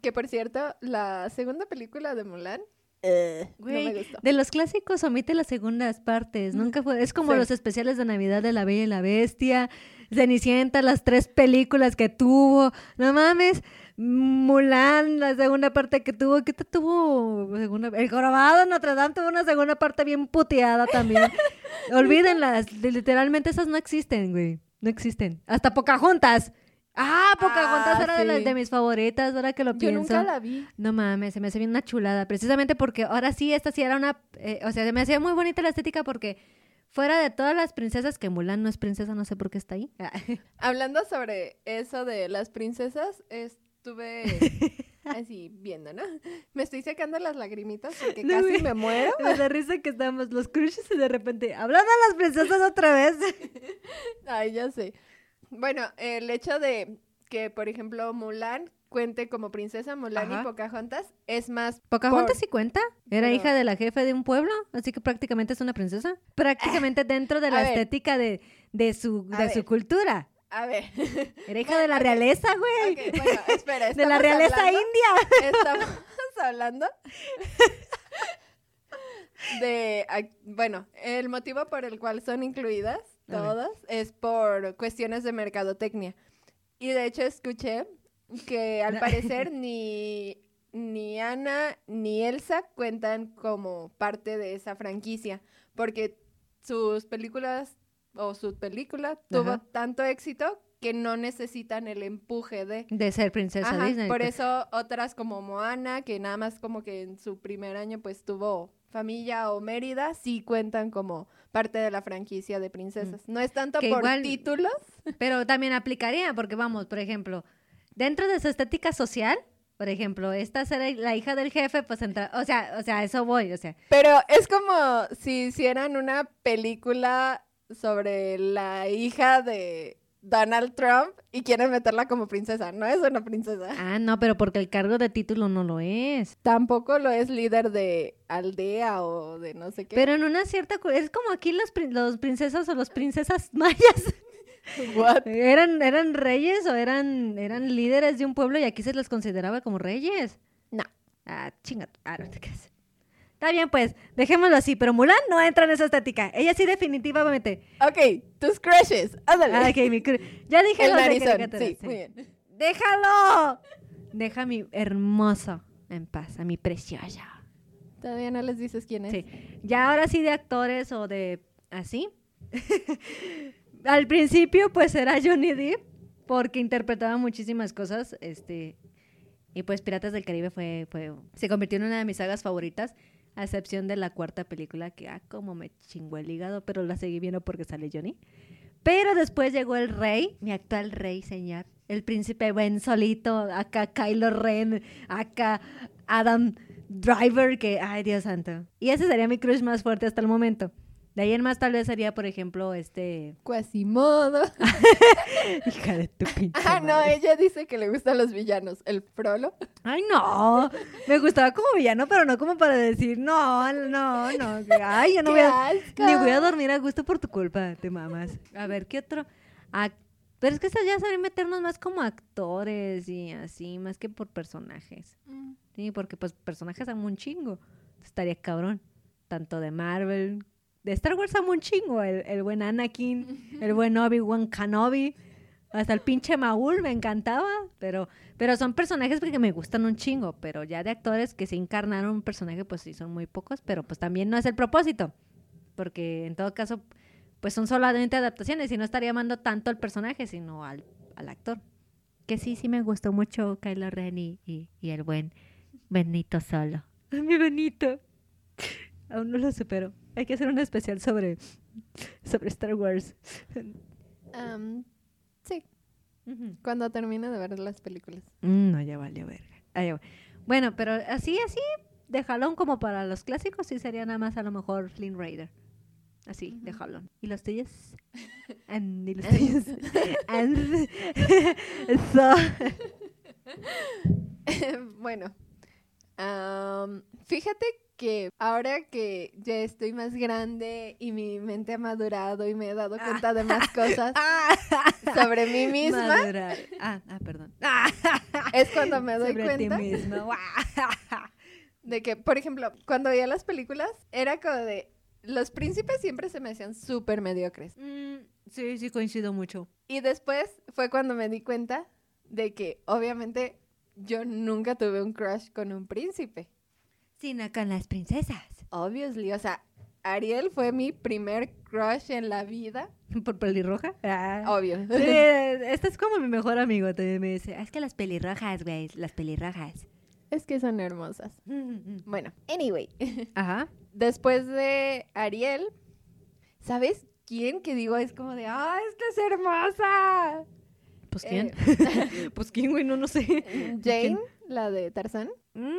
Que por cierto, la segunda película de Mulan no Güey, me gustó. de los clásicos omite las segundas partes. Nunca fue. Es como Sí. los especiales de Navidad de La Bella y la Bestia, Cenicienta, las tres películas que tuvo. No mames. Mulan, la segunda parte que tuvo. ¿Qué te tuvo? Segunda, el Jorobado de Notre Dame tuvo una segunda parte bien puteada también. Olvídenlas. de- Literalmente esas no existen, güey. No existen. Hasta Pocahontas. Ah, Pocahontas Ah, era de, las- de mis favoritas, ahora que lo Yo pienso. nunca la vi. No mames, se me hace bien una chulada. Precisamente porque ahora sí, esta sí era una. eh, o sea, se me hacía muy bonita la estética porque fuera de todas las princesas, que Mulan no es princesa, no sé por qué está ahí. Hablando sobre eso de las princesas, estuve así viendo, ¿no? Me estoy secando las lagrimitas porque No, casi me muero. me da risa que estamos los crushes y de repente, hablando de las princesas otra vez. Ay, ya sé. Bueno, el hecho de que, por ejemplo, Mulan cuente como princesa Mulan Ajá. y Pocahontas es más ¿Pocahontas por- sí cuenta? Era Pero- hija de la jefe de un pueblo, así que prácticamente es una princesa. Prácticamente dentro de la estética de, de, su, de su cultura. A ver. Era hija de la realeza, güey. Bueno, espera. de la realeza hablando- india. Estamos hablando de, bueno, el motivo por el cual son incluidas Todas es por cuestiones de mercadotecnia. Y de hecho escuché que al parecer ni, ni Ana ni Elsa cuentan como parte de esa franquicia, porque sus películas o su película tuvo Ajá. tanto éxito que no necesitan el empuje de... De ser princesa Ajá, Disney. por pues. eso otras como Moana, que nada más como que en su primer año pues tuvo familia o Mérida, sí cuentan como parte de la franquicia de princesas. No es tanto Mm. Que por igual- títulos. Pero también aplicaría, porque vamos, por ejemplo, dentro de su estética social, por ejemplo, esta ser la hija del jefe, pues entra, o sea, o sea, eso voy, o sea, Pero es como si hicieran una película sobre la hija de Donald Trump y quieren meterla como princesa. No es una princesa. ah, no, pero porque el cargo de título no lo es. Tampoco lo es líder de aldea o de no sé qué. Pero en una cierta, es como aquí los, prin- los princesas o los princesas mayas, What? eran, eran reyes o eran, eran líderes de un pueblo y aquí se los consideraba como reyes. No. Ah, chinga, ah, no te creas. Está bien, pues, dejémoslo así, pero Mulan no entra en esa estética. Ella sí definitivamente. Ok, tus crushes. Ándale. Ah, ok, mi cru- Ya dije El los de narizón, caricaturas, sí, muy bien. ¡Déjalo! Deja a mi hermoso en paz, a mi preciosa. Todavía no les dices quién es. Sí. Ya ahora sí de actores o de así. Al principio pues era Johnny Depp porque interpretaba muchísimas cosas, este y pues Piratas del Caribe fue, fue se convirtió en una de mis sagas favoritas, a excepción de la cuarta película que ah como me chingó el hígado, pero la seguí viendo porque sale Johnny. Pero después llegó el rey, mi actual rey, señor, el príncipe Ben solito, acá Kylo Ren, acá Adam Driver, que, ay Dios santo. Y ese sería mi crush más fuerte hasta el momento. De ahí en más tal vez sería, por ejemplo, este... Quasimodo. Hija de tu pinche Ah, no, ella dice que le gustan los villanos. El Frollo. Ay, no. Me gustaba como villano, pero no como para decir, no, no, no. Ay, yo no voy ¡Qué a... asco! Ni voy a dormir a gusto por tu culpa, te mamas. A ver, ¿qué otro? Ac- Pero es que ya saben meternos más como actores y así, más que por personajes. Mm. Sí, porque pues personajes amo un chingo. Estaría cabrón. Tanto de Marvel. De Star Wars amo un chingo. El, el buen Anakin, el buen Obi-Wan Kenobi. Hasta el pinche Maul me encantaba. Pero, pero son personajes que me gustan un chingo. Pero ya de actores que se encarnaron un personaje, pues sí son muy pocos. Pero pues también no es el propósito. Porque en todo caso, pues son solamente adaptaciones. Y no estaría amando tanto al personaje, sino al, al actor. Que sí, sí me gustó mucho Kylo Ren y, y- y el buen Benito Solo. Mi Benito. Aún no lo supero. Hay que hacer un especial sobre, sobre Star Wars. Am, sí, cuando termine de ver las películas. Mm, no, ya valió verga. Ah, ya va. Bueno, pero así, así, de jalón como para los clásicos, sí sería nada más a lo mejor Flynn Raider. Así, de Ujú. jalón. ¿Y los tuyos? And- ¿Y los tuyos? And- so- bueno, Fíjate que ahora que ya estoy más grande y mi mente ha madurado y me he dado cuenta de más cosas sobre mí misma, Madurar. Ah, ah, perdón. es cuando me doy Sobre ti cuenta misma. de que, por ejemplo, cuando veía las películas, era como de, los príncipes siempre se me hacían súper mediocres. Mm, sí, sí, coincido mucho. Y después fue cuando me di cuenta de que, obviamente, yo nunca tuve un crush con un príncipe. Sino con las princesas. Obviously, o sea, Ariel fue mi primer crush en la vida. ¿Por pelirroja? Ah. Obvio. Sí, este es como mi mejor amigo. También me dice, "Ah, es que las pelirrojas, güey, las pelirrojas. Es que son hermosas. Bueno, anyway. Ajá. Después de Ariel, ¿sabes quién que digo? Es como de, ¡ah, esta es hermosa! ¿Pues quién? Eh, pues quién, güey, no, no sé. Jane, la de Tarzán. Mm,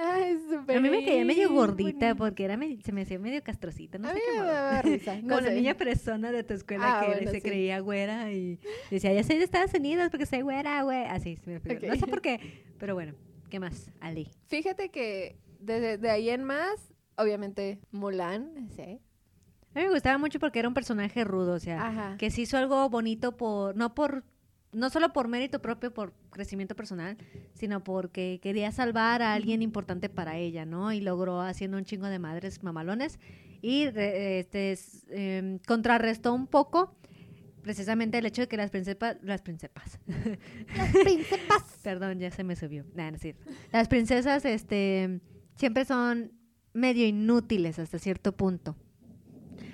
Ay, súper a mí me caía medio gordita porque era medio- se me hacía medio castrocita, no a sé qué me daba risa. No Como la niña persona de tu escuela Ah, que bueno, se sí. creía güera y decía, ya soy de Estados Unidos porque soy güera, güey. Así, se me explico. No sé por qué, pero bueno, ¿qué más? Ali. Fíjate que de, de ahí en más, obviamente, Mulan, sí. A mí me gustaba mucho porque era un personaje rudo, o sea, Ajá. que se hizo algo bonito por, no por, no solo por mérito propio, por crecimiento personal, sino porque quería salvar a alguien importante para ella, ¿no? Y logró haciendo un chingo de madres mamalones y este, em, contrarrestó un poco precisamente el hecho de que las princesas, las princesas, Las princesas. perdón, ya se me subió, Nah, no es cierto. Las princesas, este, siempre son medio inútiles hasta cierto punto.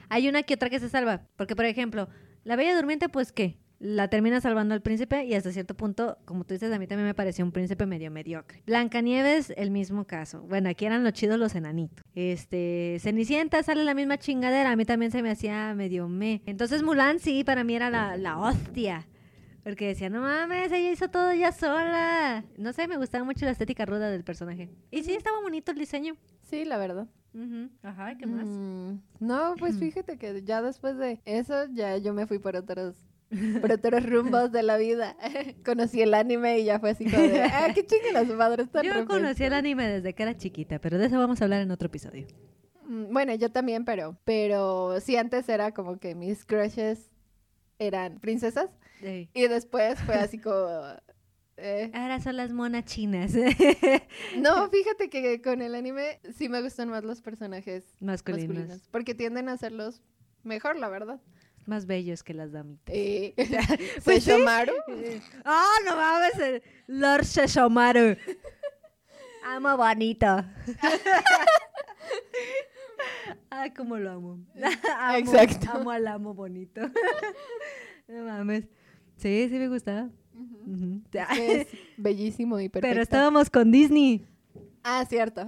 Hay una que otra que se salva, porque por ejemplo, la Bella Durmiente, pues qué, la termina salvando al príncipe y hasta cierto punto, como tú dices, a mí también me pareció un príncipe medio mediocre. Blancanieves, el mismo caso. Bueno, aquí eran los chidos los enanitos. Este, Cenicienta sale la misma chingadera, a mí también se me hacía medio me. Entonces Mulan sí, para mí era la, la hostia. Porque decía, no mames, ella hizo todo ya sola. No sé, me gustaba mucho la estética ruda del personaje. Y sí, estaba bonito el diseño. Sí, la verdad. Ujú. Ajá, ¿qué más? Mm, no, pues fíjate que ya después de eso, ya yo me fui por otros, por otros rumbos de la vida. Conocí el anime y ya fue así como de, ah, qué chingue a su madre. Está Yo conocí el anime desde que era chiquita, pero de eso vamos a hablar en otro episodio. Mm, Bueno, yo también, pero, pero sí, antes era como que mis crushes eran princesas y después fue así como... eh, Ahora son las monas chinas. No, fíjate que con el anime sí me gustan más los personajes Masculinos. masculinos, porque tienden a hacerlos mejor, la verdad. Más bellos que las damitas. Eh, Pues pues sí. Shomaru, ¡Ah, no mames! Lord Shoshomaru. Amo bonito. Ay, cómo lo amo. amo Exacto. Amo al amo bonito. no mames. Sí, sí me gustaba. Es bellísimo y perfecto. Pero estábamos con Disney. Ah, cierto.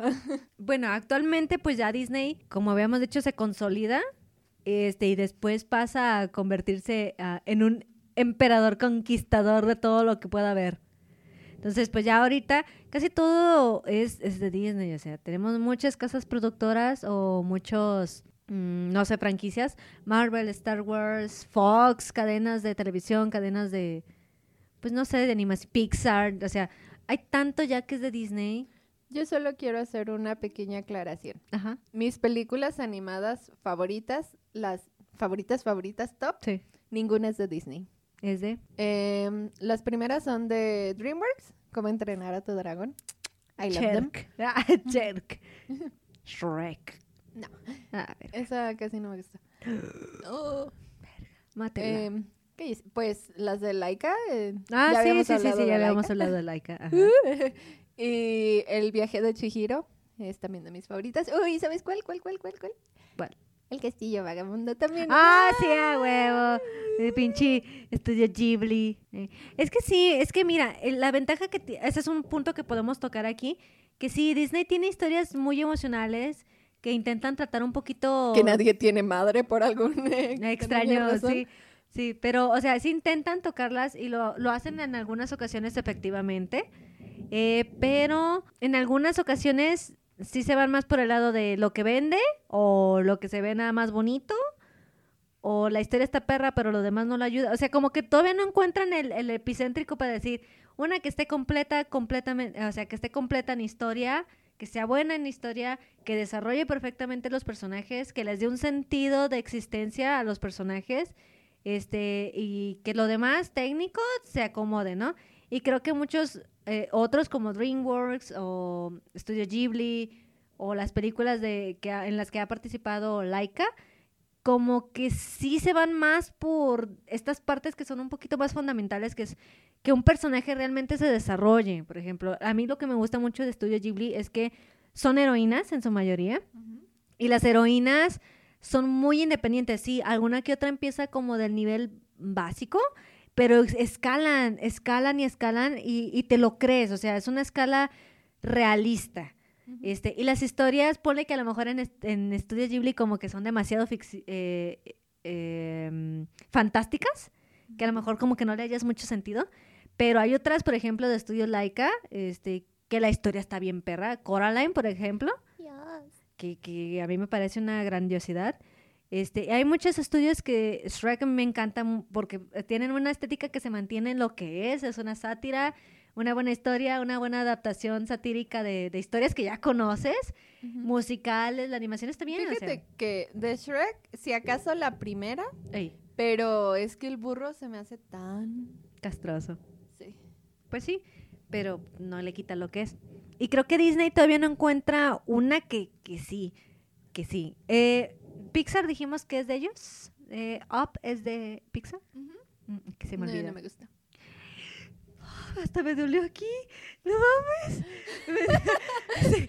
Bueno, actualmente pues ya Disney, como habíamos dicho, se consolida este, y después pasa a convertirse ah, en un emperador conquistador de todo lo que pueda haber. Entonces, pues ya ahorita casi todo es, es de Disney, o sea, tenemos muchas casas productoras o muchos, mm, no sé, franquicias, Marvel, Star Wars, Fox, cadenas de televisión, cadenas de, pues no sé, de animación, Pixar, o sea, hay tanto ya que es de Disney. Yo solo quiero hacer una pequeña aclaración. Ajá. Mis películas animadas favoritas, las favoritas, favoritas top, Sí. ninguna es de Disney. Es de... Em, las primeras son de DreamWorks, Cómo entrenar a tu dragón. I love them. Cherk. Ah, Cherk. Shrek. No. Esa casi no me gusta. Oh. mátela. Em, ¿qué? Pues las de Laika. eh, ah, ya sí, sí, sí, sí, ya habíamos hablado de Laika. ajá. y El viaje de Chihiro es también de mis favoritas. Uy, ¿sabes cuál? ¿Cuál, cuál, cuál, cuál? ¿Cuál? El castillo vagabundo también. Ah, sí, a huevo. El pinche estudio Ghibli. Eh, Es que sí, es que mira, eh, la ventaja que... Ese es un punto que podemos tocar aquí. Que sí, Disney tiene historias muy emocionales que intentan tratar un poquito... Que nadie tiene madre por algún eh, extraño, razón. sí. Sí, pero, o sea, sí intentan tocarlas y lo, lo hacen en algunas ocasiones efectivamente, eh, pero en algunas ocasiones sí se van más por el lado de lo que vende o lo que se ve nada más bonito o la historia está perra pero lo demás no la ayuda. O sea, como que todavía no encuentran el, el epicéntrico para decir una que esté completa, completamente, o sea, que esté completa en historia, que sea buena en historia, que desarrolle perfectamente los personajes, que les dé un sentido de existencia a los personajes, este, y que lo demás técnico se acomode, ¿no? Y creo que muchos eh, otros como DreamWorks o Studio Ghibli o las películas de, que, en las que ha participado Laika, como que sí se van más por estas partes que son un poquito más fundamentales, que es que un personaje realmente se desarrolle. Por ejemplo, a mí lo que me gusta mucho de Studio Ghibli es que son heroínas en su mayoría, y las heroínas son muy independientes, sí, alguna que otra empieza como del nivel básico, pero escalan, escalan y escalan y, y te lo crees, o sea, es una escala realista. Este, y las historias, pone que a lo mejor en, en Studio Ghibli como que son demasiado eh, em, fantásticas, que a lo mejor como que no le hayas mucho sentido, pero hay otras, por ejemplo, de Studio Laika, este, que la historia está bien perra. Coraline, por ejemplo, que, que, a mí me parece una grandiosidad. Este, hay muchos estudios que Shrek me encantan porque tienen una estética que se mantiene en lo que es, es una sátira, una buena historia, una buena adaptación satírica de, de historias que ya conoces, musicales, la animación está bien. Fíjate que de Shrek, si acaso la primera, pero es que el burro se me hace tan castroso. Sí. Pues sí, pero no le quita lo que es. Y creo que Disney todavía no encuentra una que, que sí, que sí. Eh, Pixar dijimos que es de ellos. Eh, Up es de Pixar. Mm, que se me olvida. No, me gusta hasta me dolió aquí. No mames.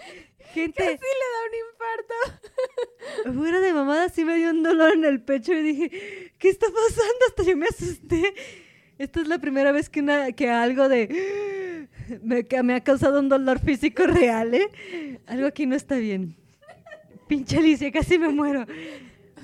Gente. Casi le da un infarto. Fuera de mamada, sí me dio un dolor en el pecho y dije, ¿qué está pasando? Hasta yo me asusté. Esta es la primera vez que, una, que algo de. Me, me ha causado un dolor físico real, ¿eh? Algo aquí no está bien. Pinche Alicia, casi me muero.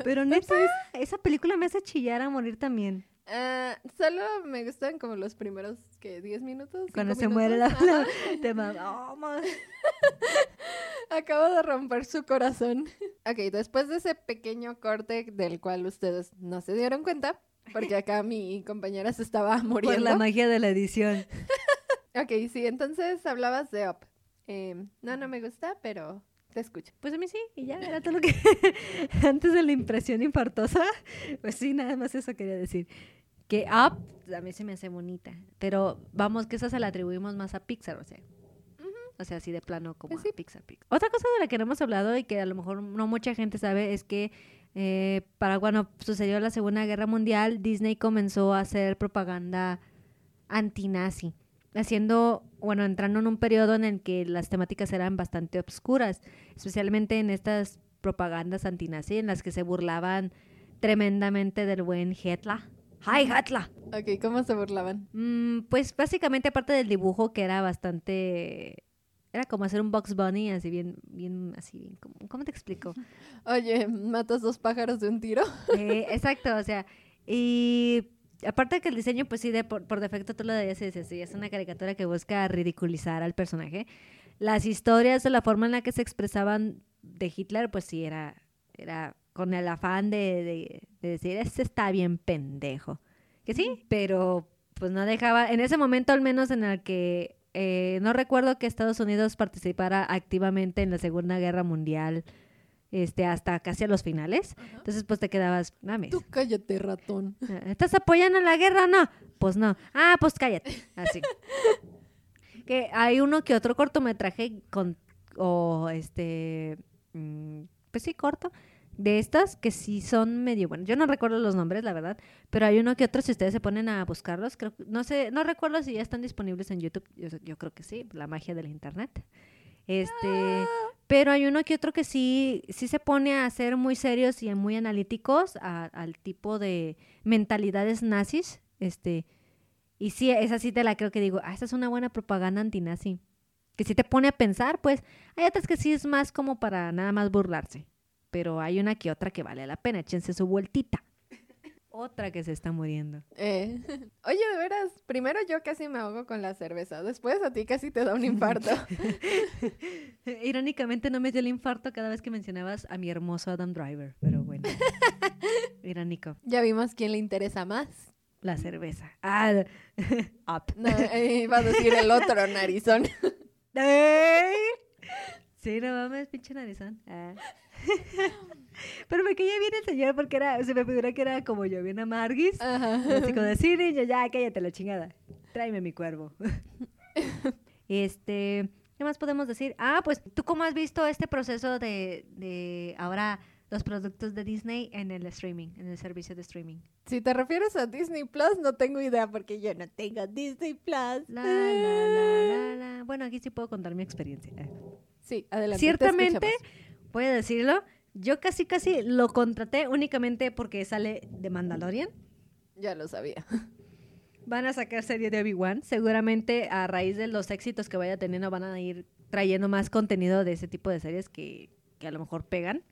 Pero neta, esa película me hace chillar a morir también. Uh, solo me gustan como los primeros que 10 minutos. Cuando se muere la, oh, Acabo de romper su corazón. Ok, después de ese pequeño corte del cual ustedes no se dieron cuenta, porque acá mi compañera se estaba muriendo. Por la magia de la edición. ok, sí, entonces hablabas de Up. Em, no, no me gusta, pero te escucho. Pues a mí sí, y ya era todo lo que. Antes de la impresión infartosa, pues sí, nada más eso quería decir. Que Up a mí se me hace bonita, pero vamos, que esa se la atribuimos más a Pixar, o sea. O sea, así de plano como pues Pixar, Pixar. Otra cosa de la que no hemos hablado y que a lo mejor no mucha gente sabe es que eh, para cuando sucedió la Segunda Guerra Mundial, Disney comenzó a hacer propaganda antinazi haciendo, bueno, entrando en un periodo en el que las temáticas eran bastante obscuras, especialmente en estas propagandas antinazi en las que se burlaban tremendamente del buen Hitler. ¡Hi, Hitler! Ok, ¿cómo se burlaban? Mm, pues básicamente aparte del dibujo que era bastante... Era como hacer un Box Bunny, así bien, bien, así bien, ¿cómo, te explico? Oye, ¿matas dos pájaros de un tiro? Eh, exacto, o sea, y aparte de que el diseño, pues sí, de, por, defecto tú lo debías decir, sí, es una caricatura que busca ridiculizar al personaje. Las historias o la forma en la que se expresaban de Hitler, pues sí, era, era con el afán de, decir, este está bien pendejo. Que sí, pero pues no dejaba, en ese momento al menos en el que eh, no recuerdo que Estados Unidos participara activamente en la Segunda Guerra Mundial este, hasta casi a los finales. Entonces, pues te quedabas, mames. Tú cállate, ratón. Ah, ¿Estás apoyando la guerra o no? Pues no. Ah, pues cállate. Así. que hay uno que otro cortometraje con, o este, mm, pues sí, corto, de estas que sí son medio bueno yo no recuerdo los nombres la verdad pero hay uno que otro si ustedes se ponen a buscarlos creo no sé no recuerdo si ya están disponibles en YouTube yo, yo creo que sí la magia del internet este, ah. pero hay uno que otro que sí, sí se pone a ser muy serios y muy analíticos al tipo de mentalidades nazis. Este, y sí, esa sí te la creo que digo, ah, esa es una buena propaganda antinazi. Que si te pone a pensar, pues hay otras que sí es más como para nada más burlarse. Pero hay una que otra que vale la pena, échense su vueltita. Otra que se está muriendo. Eh. Oye, de veras, primero yo casi me ahogo con la cerveza, después a ti casi te da un infarto. Irónicamente no me dio el infarto cada vez que mencionabas a mi hermoso Adam Driver, pero bueno. Irónico. Ya vimos quién le interesa más. La cerveza. Ah, up. No, iba a decir el otro narizón. Sí, no mames, pinche narizón. Ah. Pero me caía bien el señor porque era, se me figura que era como yo, bien amarguis. Así como decir, niño, ya, cállate la chingada. Tráeme mi cuervo. este, ¿qué más podemos decir? Ah, pues, ¿tú cómo has visto este proceso de, de ahora los productos de Disney en el streaming, en el servicio de streaming? Si te refieres a Disney Plus, no tengo idea porque yo no tengo Disney Plus. La, la, la, la, la. Bueno, aquí sí puedo contar mi experiencia. Sí, adelante. te Ciertamente, voy a decirlo, yo casi casi lo contraté únicamente porque sale de Mandalorian. Ya lo sabía. Van a sacar serie de Obi-Wan. Seguramente a raíz de los éxitos que vaya teniendo van a ir trayendo más contenido de ese tipo de series que, que a lo mejor pegan.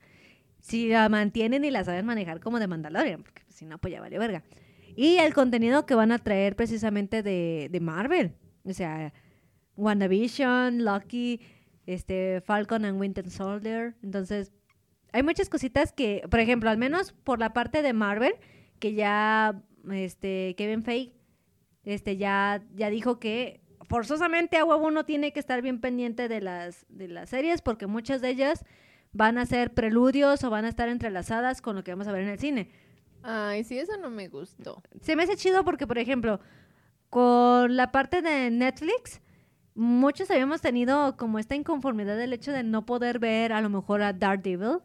Si la mantienen y la saben manejar como de Mandalorian, porque si no, pues ya vale verga. Y el contenido que van a traer precisamente de, de Marvel. O sea, WandaVision, Loki, este, Falcon and Winter Soldier. Entonces, hay muchas cositas que, por ejemplo, al menos por la parte de Marvel, que ya este, Kevin Feige este, ya, ya dijo que forzosamente a huevo uno tiene que estar bien pendiente de las, de las series porque muchas de ellas van a ser preludios o van a estar entrelazadas con lo que vamos a ver en el cine. Ay, sí, eso no me gustó. Se me hace chido porque, por ejemplo, con la parte de Netflix, muchos habíamos tenido como esta inconformidad del hecho de no poder ver a lo mejor a Daredevil,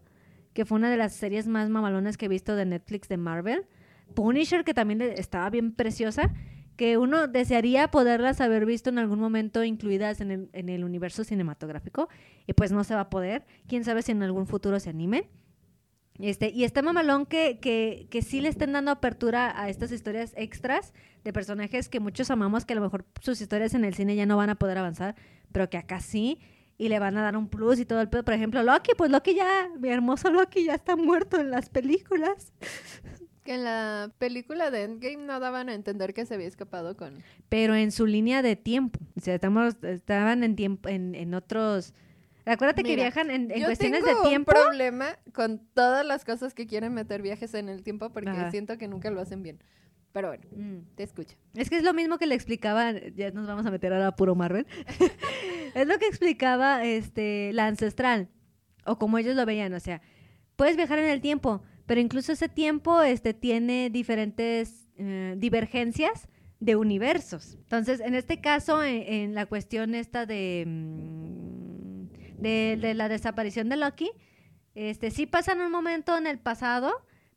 que fue una de las series más mamalonas que he visto de Netflix de Marvel. Punisher, que también estaba bien preciosa, que uno desearía poderlas haber visto en algún momento incluidas en el, universo cinematográfico, y pues no se va a poder. Quién sabe si en algún futuro se animen. Este, y está mamalón que, que, que sí le estén dando apertura a estas historias extras de personajes que muchos amamos, que a lo mejor sus historias en el cine ya no van a poder avanzar, pero que acá sí, y le van a dar un plus y todo el pedo. Por ejemplo, Loki, pues Loki ya, mi hermoso Loki ya está muerto en las películas. Que en la película de Endgame no daban a entender que se había escapado con... Pero en su línea de tiempo. O sea, estamos, estaban en tiempo, en, en otros. Acuérdate que viajan en, cuestiones de tiempo. un problema con todas las cosas que quieren meter viajes en el tiempo porque Ajá. siento que nunca lo hacen bien. Pero bueno, Mm. te escucho. Es que es lo mismo que le explicaba, ya nos vamos a meter ahora a puro Marvel. es lo que explicaba este la ancestral o como ellos lo veían, o sea, puedes viajar en el tiempo, pero incluso ese tiempo este tiene diferentes eh, divergencias de universos. Entonces, en este caso, en, en la cuestión esta de, mm, de de la desaparición de Loki, este sí pasa en un momento en el pasado,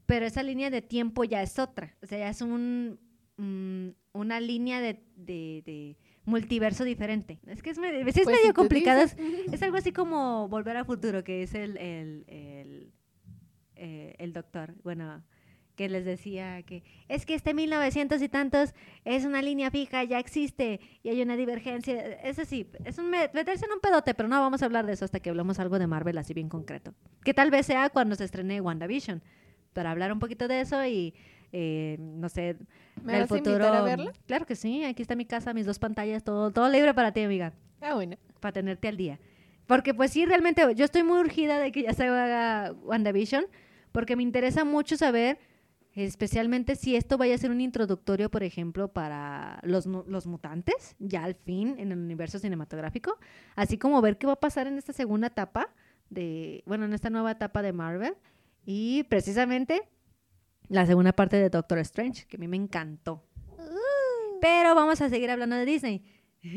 pero esa línea de tiempo ya es otra. O sea, ya es un, mm, una línea de, de- de multiverso diferente. Es que es, medio- sí es Pues, medio si complicado. Es, algo así como Volver al Futuro, que es el, el, el, eh, el doctor. Bueno, que les decía que es que este 1900 y tantos es una línea fija, ya existe y hay una divergencia. Es así, es un me- meterse en un pedote, pero no vamos a hablar de eso hasta que hablamos algo de Marvel así bien concreto. Que tal vez sea cuando se estrene WandaVision, para hablar un poquito de eso y, eh, no sé, ¿Me vas a futuro. invitar a verla? Claro que sí, aquí está mi casa, mis dos pantallas, todo, todo libre para ti, amiga Ah, bueno. para tenerte al día. Porque pues sí, realmente yo estoy muy urgida de que ya se haga WandaVision, porque me interesa mucho saber, especialmente si esto vaya a ser un introductorio, por ejemplo, para los, los mutantes, ya al fin en el universo cinematográfico, así como ver qué va a pasar en esta segunda etapa de, bueno, en esta nueva etapa de Marvel, y precisamente la segunda parte de Doctor Strange, que a mí me encantó. Pero vamos a seguir hablando de Disney.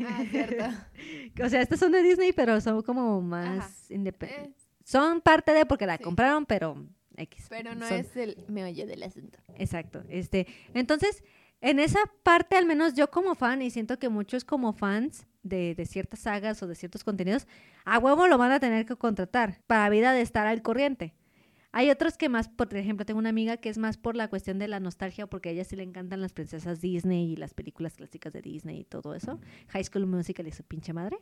Ah, cierto. O sea, estos son de Disney, pero son como más independientes. Son parte de porque la sí. compraron, pero X. Pero no Son- es el meollo del asunto. Exacto. Este, entonces, en esa parte, al menos yo como fan, y siento que muchos como fans de, de ciertas sagas o de ciertos contenidos, a huevo lo van a tener que contratar para vida de estar al corriente. Hay otros que más, por ejemplo, tengo una amiga que es más por la cuestión de la nostalgia, porque a ella sí le encantan las princesas Disney y las películas clásicas de Disney y todo eso. High School Musical y su pinche madre.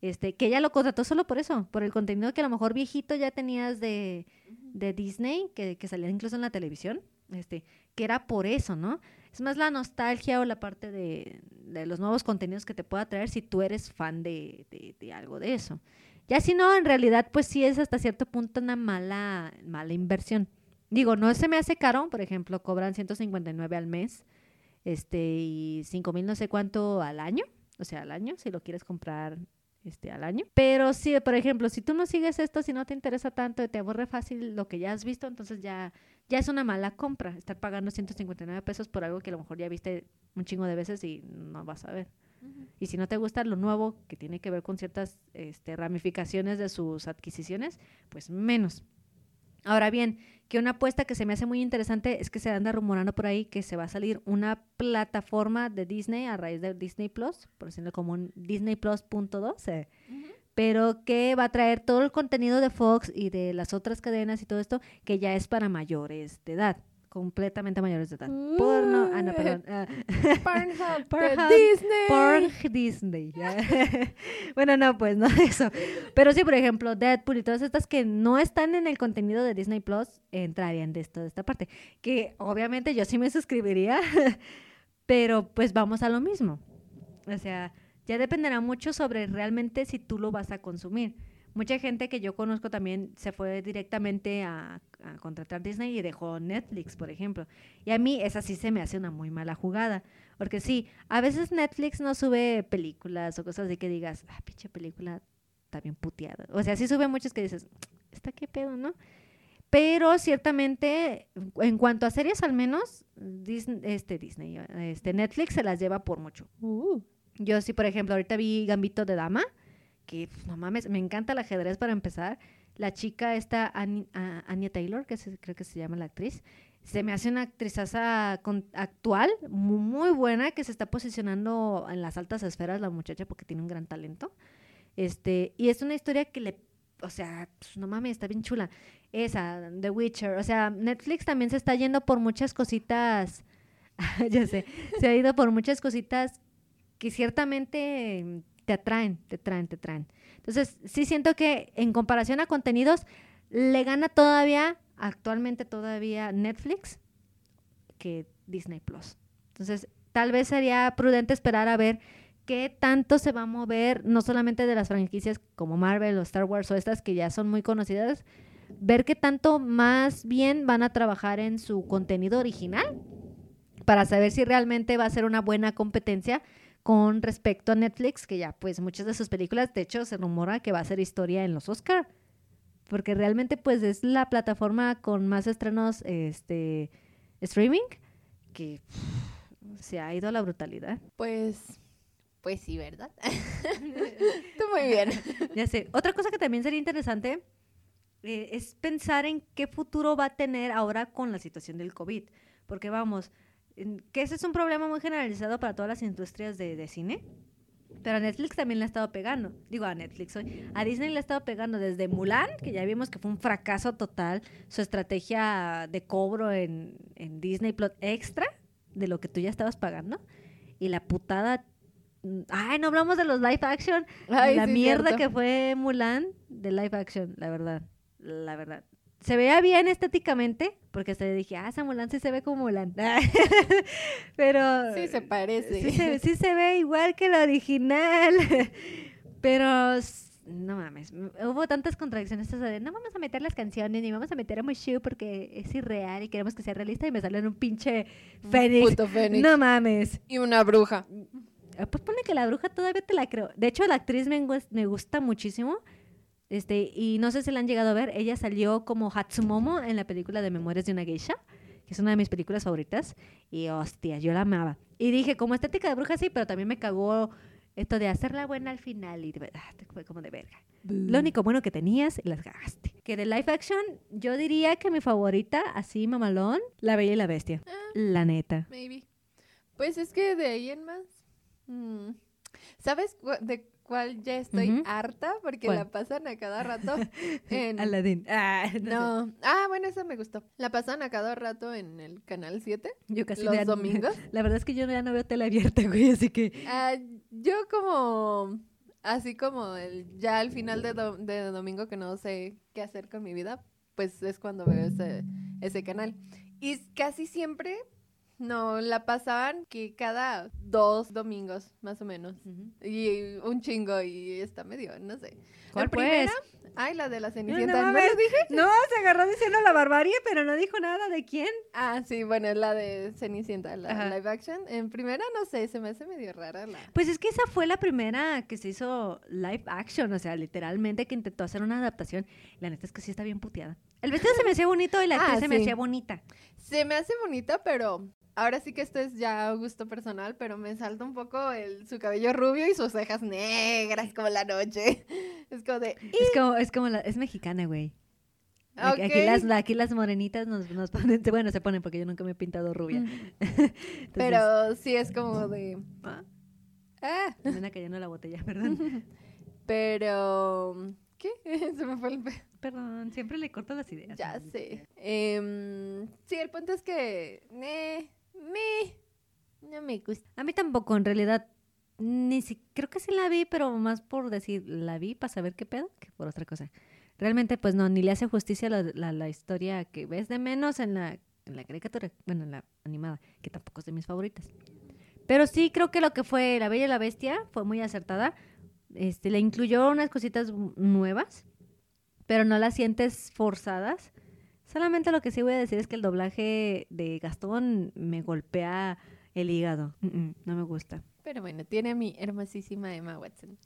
Este, que ella lo contrató solo por eso, por el contenido que a lo mejor viejito ya tenías de, de Disney, que, que salía incluso en la televisión, este, que era por eso, ¿no? Es más la nostalgia o la parte de, de los nuevos contenidos que te pueda traer si tú eres fan de, de- algo de eso. Ya si no, en realidad, pues sí es hasta cierto punto una mala, mala inversión. Digo, no se me hace caro, por ejemplo, cobran 159 al mes, este, y 5 mil no sé cuánto al año, o sea, al año, si lo quieres comprar este, al año. Pero sí, por ejemplo, si tú no sigues esto, si no te interesa tanto te aburre fácil lo que ya has visto, entonces ya, ya es una mala compra estar pagando 159 pesos por algo que a lo mejor ya viste un chingo de veces y no vas a ver. Y si no te gusta lo nuevo que tiene que ver con ciertas este, ramificaciones de sus adquisiciones, pues menos. Ahora bien, que una apuesta que se me hace muy interesante es que se anda rumorando por ahí que se va a salir una plataforma de Disney a raíz de Disney Plus, por decirlo como un Disney Plus.2, eh, pero que va a traer todo el contenido de Fox y de las otras cadenas y todo esto que ya es para mayores de edad completamente mayores de edad. Porno, ah, no, perdón. Uh, Pornhub, Disney. Porn Disney. bueno, no, pues no eso. Pero sí, por ejemplo, Deadpool y todas estas que no están en el contenido de Disney Plus entrarían de, esto, de esta parte. Que obviamente yo sí me suscribiría, pero pues vamos a lo mismo. O sea, ya dependerá mucho sobre realmente si tú lo vas a consumir. Mucha gente que yo conozco también se fue directamente a, contratar Disney y dejó Netflix, por ejemplo. Y a mí esa sí se me hace una muy mala jugada. Porque sí, a veces Netflix no sube películas o cosas así que digas, ah, pinche película está bien puteada. O sea, sí sube muchas que dices, ¿está qué pedo, no? Pero ciertamente, en cuanto a series al menos, Disney, este Disney, este Netflix se las lleva por mucho. Uh. Yo sí, por ejemplo, ahorita vi Gambito de Dama que no mames, me encanta el ajedrez para empezar. La chica esta, Anya Taylor, que creo que se llama la actriz, se me hace una actriz actual muy, buena que se está posicionando en las altas esferas la muchacha porque tiene un gran talento. Este, y es una historia que le, o sea, pues, no mames, está bien chula. Esa, The Witcher, o sea, Netflix también se está yendo por muchas cositas, ya sé, se ha ido por muchas cositas que ciertamente te atraen, te traen, te traen. Entonces, sí siento que en comparación a contenidos, le gana todavía, actualmente todavía Netflix que Disney Plus. Entonces, tal vez sería prudente esperar a ver qué tanto se va a mover, no solamente de las franquicias como Marvel o Star Wars o estas que ya son muy conocidas, ver qué tanto más bien van a trabajar en su contenido original para saber si realmente va a ser una buena competencia con respecto a Netflix, que ya pues muchas de sus películas, de hecho se rumora que va a ser historia en los Oscar, porque realmente pues es la plataforma con más estrenos este streaming que se ha ido a la brutalidad. Pues pues sí, ¿verdad? Tú muy bien. Ya sé. Otra cosa que también sería interesante eh, es pensar en qué futuro va a tener ahora con la situación del COVID. Porque vamos, que ese es un problema muy generalizado para todas las industrias de, cine. Pero a Netflix también le ha estado pegando. Digo, a Netflix hoy. A Disney le ha estado pegando desde Mulan, que ya vimos que fue un fracaso total. Su estrategia de cobro en, Disney Plot extra de lo que tú ya estabas pagando. Y la putada. Ay, no hablamos de los live action. la mierda que fue Mulan de live action, la verdad. La verdad se veía bien estéticamente, porque hasta dije, ah, esa Mulan sí se ve como Mulan. Pero... Sí se parece. Sí se, ve igual que la original. Pero no mames, hubo tantas contradicciones de no vamos a meter las canciones ni vamos a meter a Mushu porque es irreal y queremos que sea realista y me salen un pinche fénix. Puto fénix. No mames. Y una bruja. Ah, pues pone que la bruja todavía te la creo. De hecho, la actriz me, me gusta muchísimo. Este, y no sé si la han llegado a ver, ella salió como Hatsumomo en la película de Memorias de una Geisha, que es una de mis películas favoritas, y hostia, yo la amaba. Y dije, como estética de bruja sí, pero también me cagó esto de hacerla buena al final y ah, fue como de verga. Lo único bueno que tenías, las cagaste. Que de live action, yo diría que mi favorita, así mamalón, La Bella y la Bestia. Ah, la neta. Maybe. Pues es que de ahí en más. Mm, ¿Sabes de cual ya estoy harta porque la pasan a cada rato en... Aladdin. Ah, no. Ah, bueno, esa me gustó. La pasan a cada rato en el canal 7. Yo casi los domingos. La verdad es que yo ya no veo tele abierta, güey, así que... Ah, yo como... Así como el, ya al final de, de domingo que no sé qué hacer con mi vida, pues es cuando veo ese, ese canal. Y casi siempre No, la pasaban que cada dos domingos, más o menos. Y un chingo, y está medio, no sé. ¿Cuál, La pues? primera, ay, la de la No, Cenicienta. no ¿no lo dije? No, se agarró diciendo la barbarie, pero no dijo nada de quién. Ah, sí, bueno, es la de Cenicienta, la Ajá. live action. En primera, no sé, se me hace medio rara la... Pues es que esa fue la primera que se hizo live action, o sea, literalmente que intentó hacer una adaptación. La neta es que sí está bien puteada. El vestido se me hacía bonito y la actriz Ah, se me sí. hacía bonita. Se me hace bonita, pero ahora sí que esto es ya gusto personal, pero me salta un poco el, su cabello rubio y sus cejas negras como la noche. Es como de... Es como, es como la, es mexicana, güey. Aquí, aquí las, la- aquí las morenitas nos, nos ponen, bueno, se ponen porque yo nunca me he pintado rubia. Mm. Entonces, Pero sí es como de... ah, Ah, me anda cayendo la botella, perdón. pero... ¿Qué? Se me fue el... pe- Perdón, siempre le corto las ideas. Ya sé. Em, sí, el punto es que... Me... Me... No me gusta. A mí tampoco, en realidad. Ni si, creo que sí la vi, pero más por decir, la vi para saber qué pedo que por otra cosa. Realmente, pues no, ni le hace justicia la, la, la historia que ves de menos en la, en la caricatura, bueno, en la animada, que tampoco es de mis favoritas. Pero sí creo que lo que fue La Bella y la Bestia fue muy acertada. Este, le incluyó unas cositas nuevas, pero no las sientes forzadas. Solamente lo que sí voy a decir es que el doblaje de Gastón me golpea el hígado. Mm, mm, no me gusta. Pero bueno, tiene a mi hermosísima Emma Watson.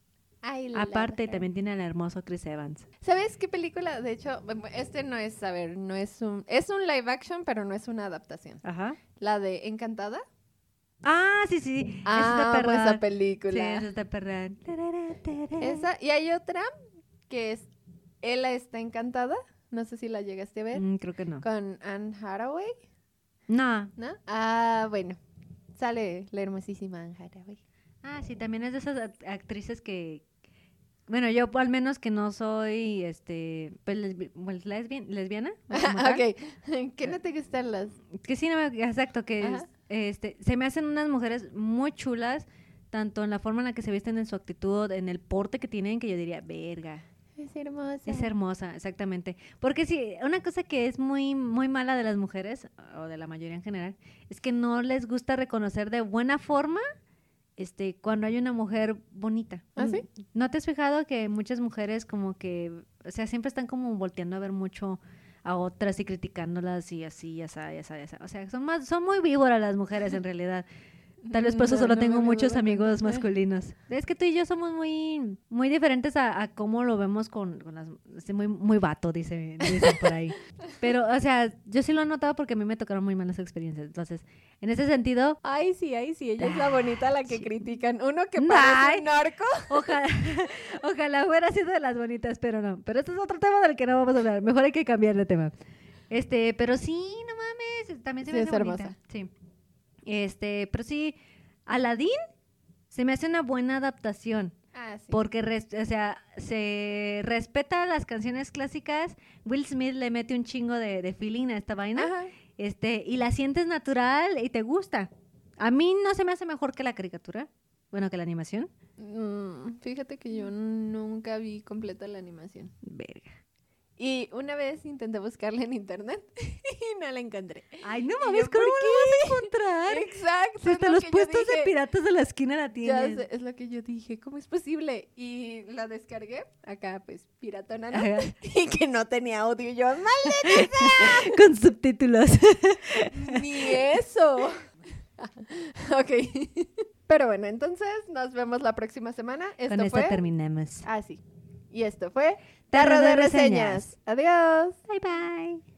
I Aparte, también tiene al hermoso Chris Evans. ¿Sabes qué película? De hecho, este no es, a ver, no es un... Es un live action, pero no es una adaptación. Ajá. La de Encantada. Ah, sí, sí. esa Ah, está perrón. esa Sí, película. esa está perrón. Tarara, tarara. Esa, y hay otra que es Ella está encantada. No sé si la llegaste a ver. Mm, creo que no. Con Anne Hathaway, No. ¿no? Ah, bueno. Sale la hermosísima Anne Hathaway. Ah, sí, también es de esas act- actrices que... Bueno, yo al menos que no soy, este, pues, lesbi- pues, lesbien- lesbiana. ok. ¿Qué no te gustan las? Que sí, no me- exacto, que es- este, se me hacen unas mujeres muy chulas, tanto en la forma en la que se visten, en su actitud, en el porte que tienen, que yo diría, verga, Es hermosa. es hermosa, exactamente. Porque sí, una cosa que es muy, muy mala de las mujeres, o de la mayoría en general, es que no les gusta reconocer de buena forma este, cuando hay una mujer bonita. ¿Ah, sí? Mm, ¿No te has fijado que muchas mujeres como que, o sea, siempre están como volteando a ver mucho a otras y criticándolas y así, ya sabes, ya sabes, ya sabes. O sea, son más, son muy víboras las mujeres en realidad. Tal vez por eso No, solo no tengo muchos amigos masculinos. Es que tú y yo somos muy, muy diferentes a, a cómo lo vemos con, con las... muy, muy vato, dice, dicen por ahí. Pero, o sea, yo sí lo he notado porque a mí me tocaron muy malas experiencias. Entonces, en ese sentido, Ay, sí, ay, sí. Ella es la bonita a la que critican. Uno que parece un narco. ojalá, ojalá fuera sido de las bonitas, pero no. Pero este es otro tema del que no vamos a hablar. Mejor hay que cambiar de tema. Este, pero sí, no mames, también se Sí, me es hace bonita. hermosa. Sí. Este, pero sí, Aladdin se me hace una buena adaptación. Ah, sí. Porque, res- o sea, se respeta las canciones clásicas. Will Smith le mete un chingo de, de feeling a esta vaina. Ajá. Este, y la sientes natural y te gusta. A mí no se me hace mejor que la caricatura. Bueno, que la animación. Mm, fíjate que yo nunca vi completa la animación. Verga. Y una vez intenté buscarla en internet y no la encontré. Ay, no ¿Y mames, ¿cómo la vas a encontrar? Exacto. Hasta lo los puestos de piratas de la esquina la Ya tienen. sé, es lo que yo dije, ¿cómo es posible? Y la descargué, acá pues piratona. Y que no tenía audio, y yo, mal, Con subtítulos. ni eso. ok. Pero bueno, entonces nos vemos la próxima semana. Esto Con esto fue... terminamos. Ah, sí. Y esto fue Tarro de. Reseñas. Adiós. Bye bye.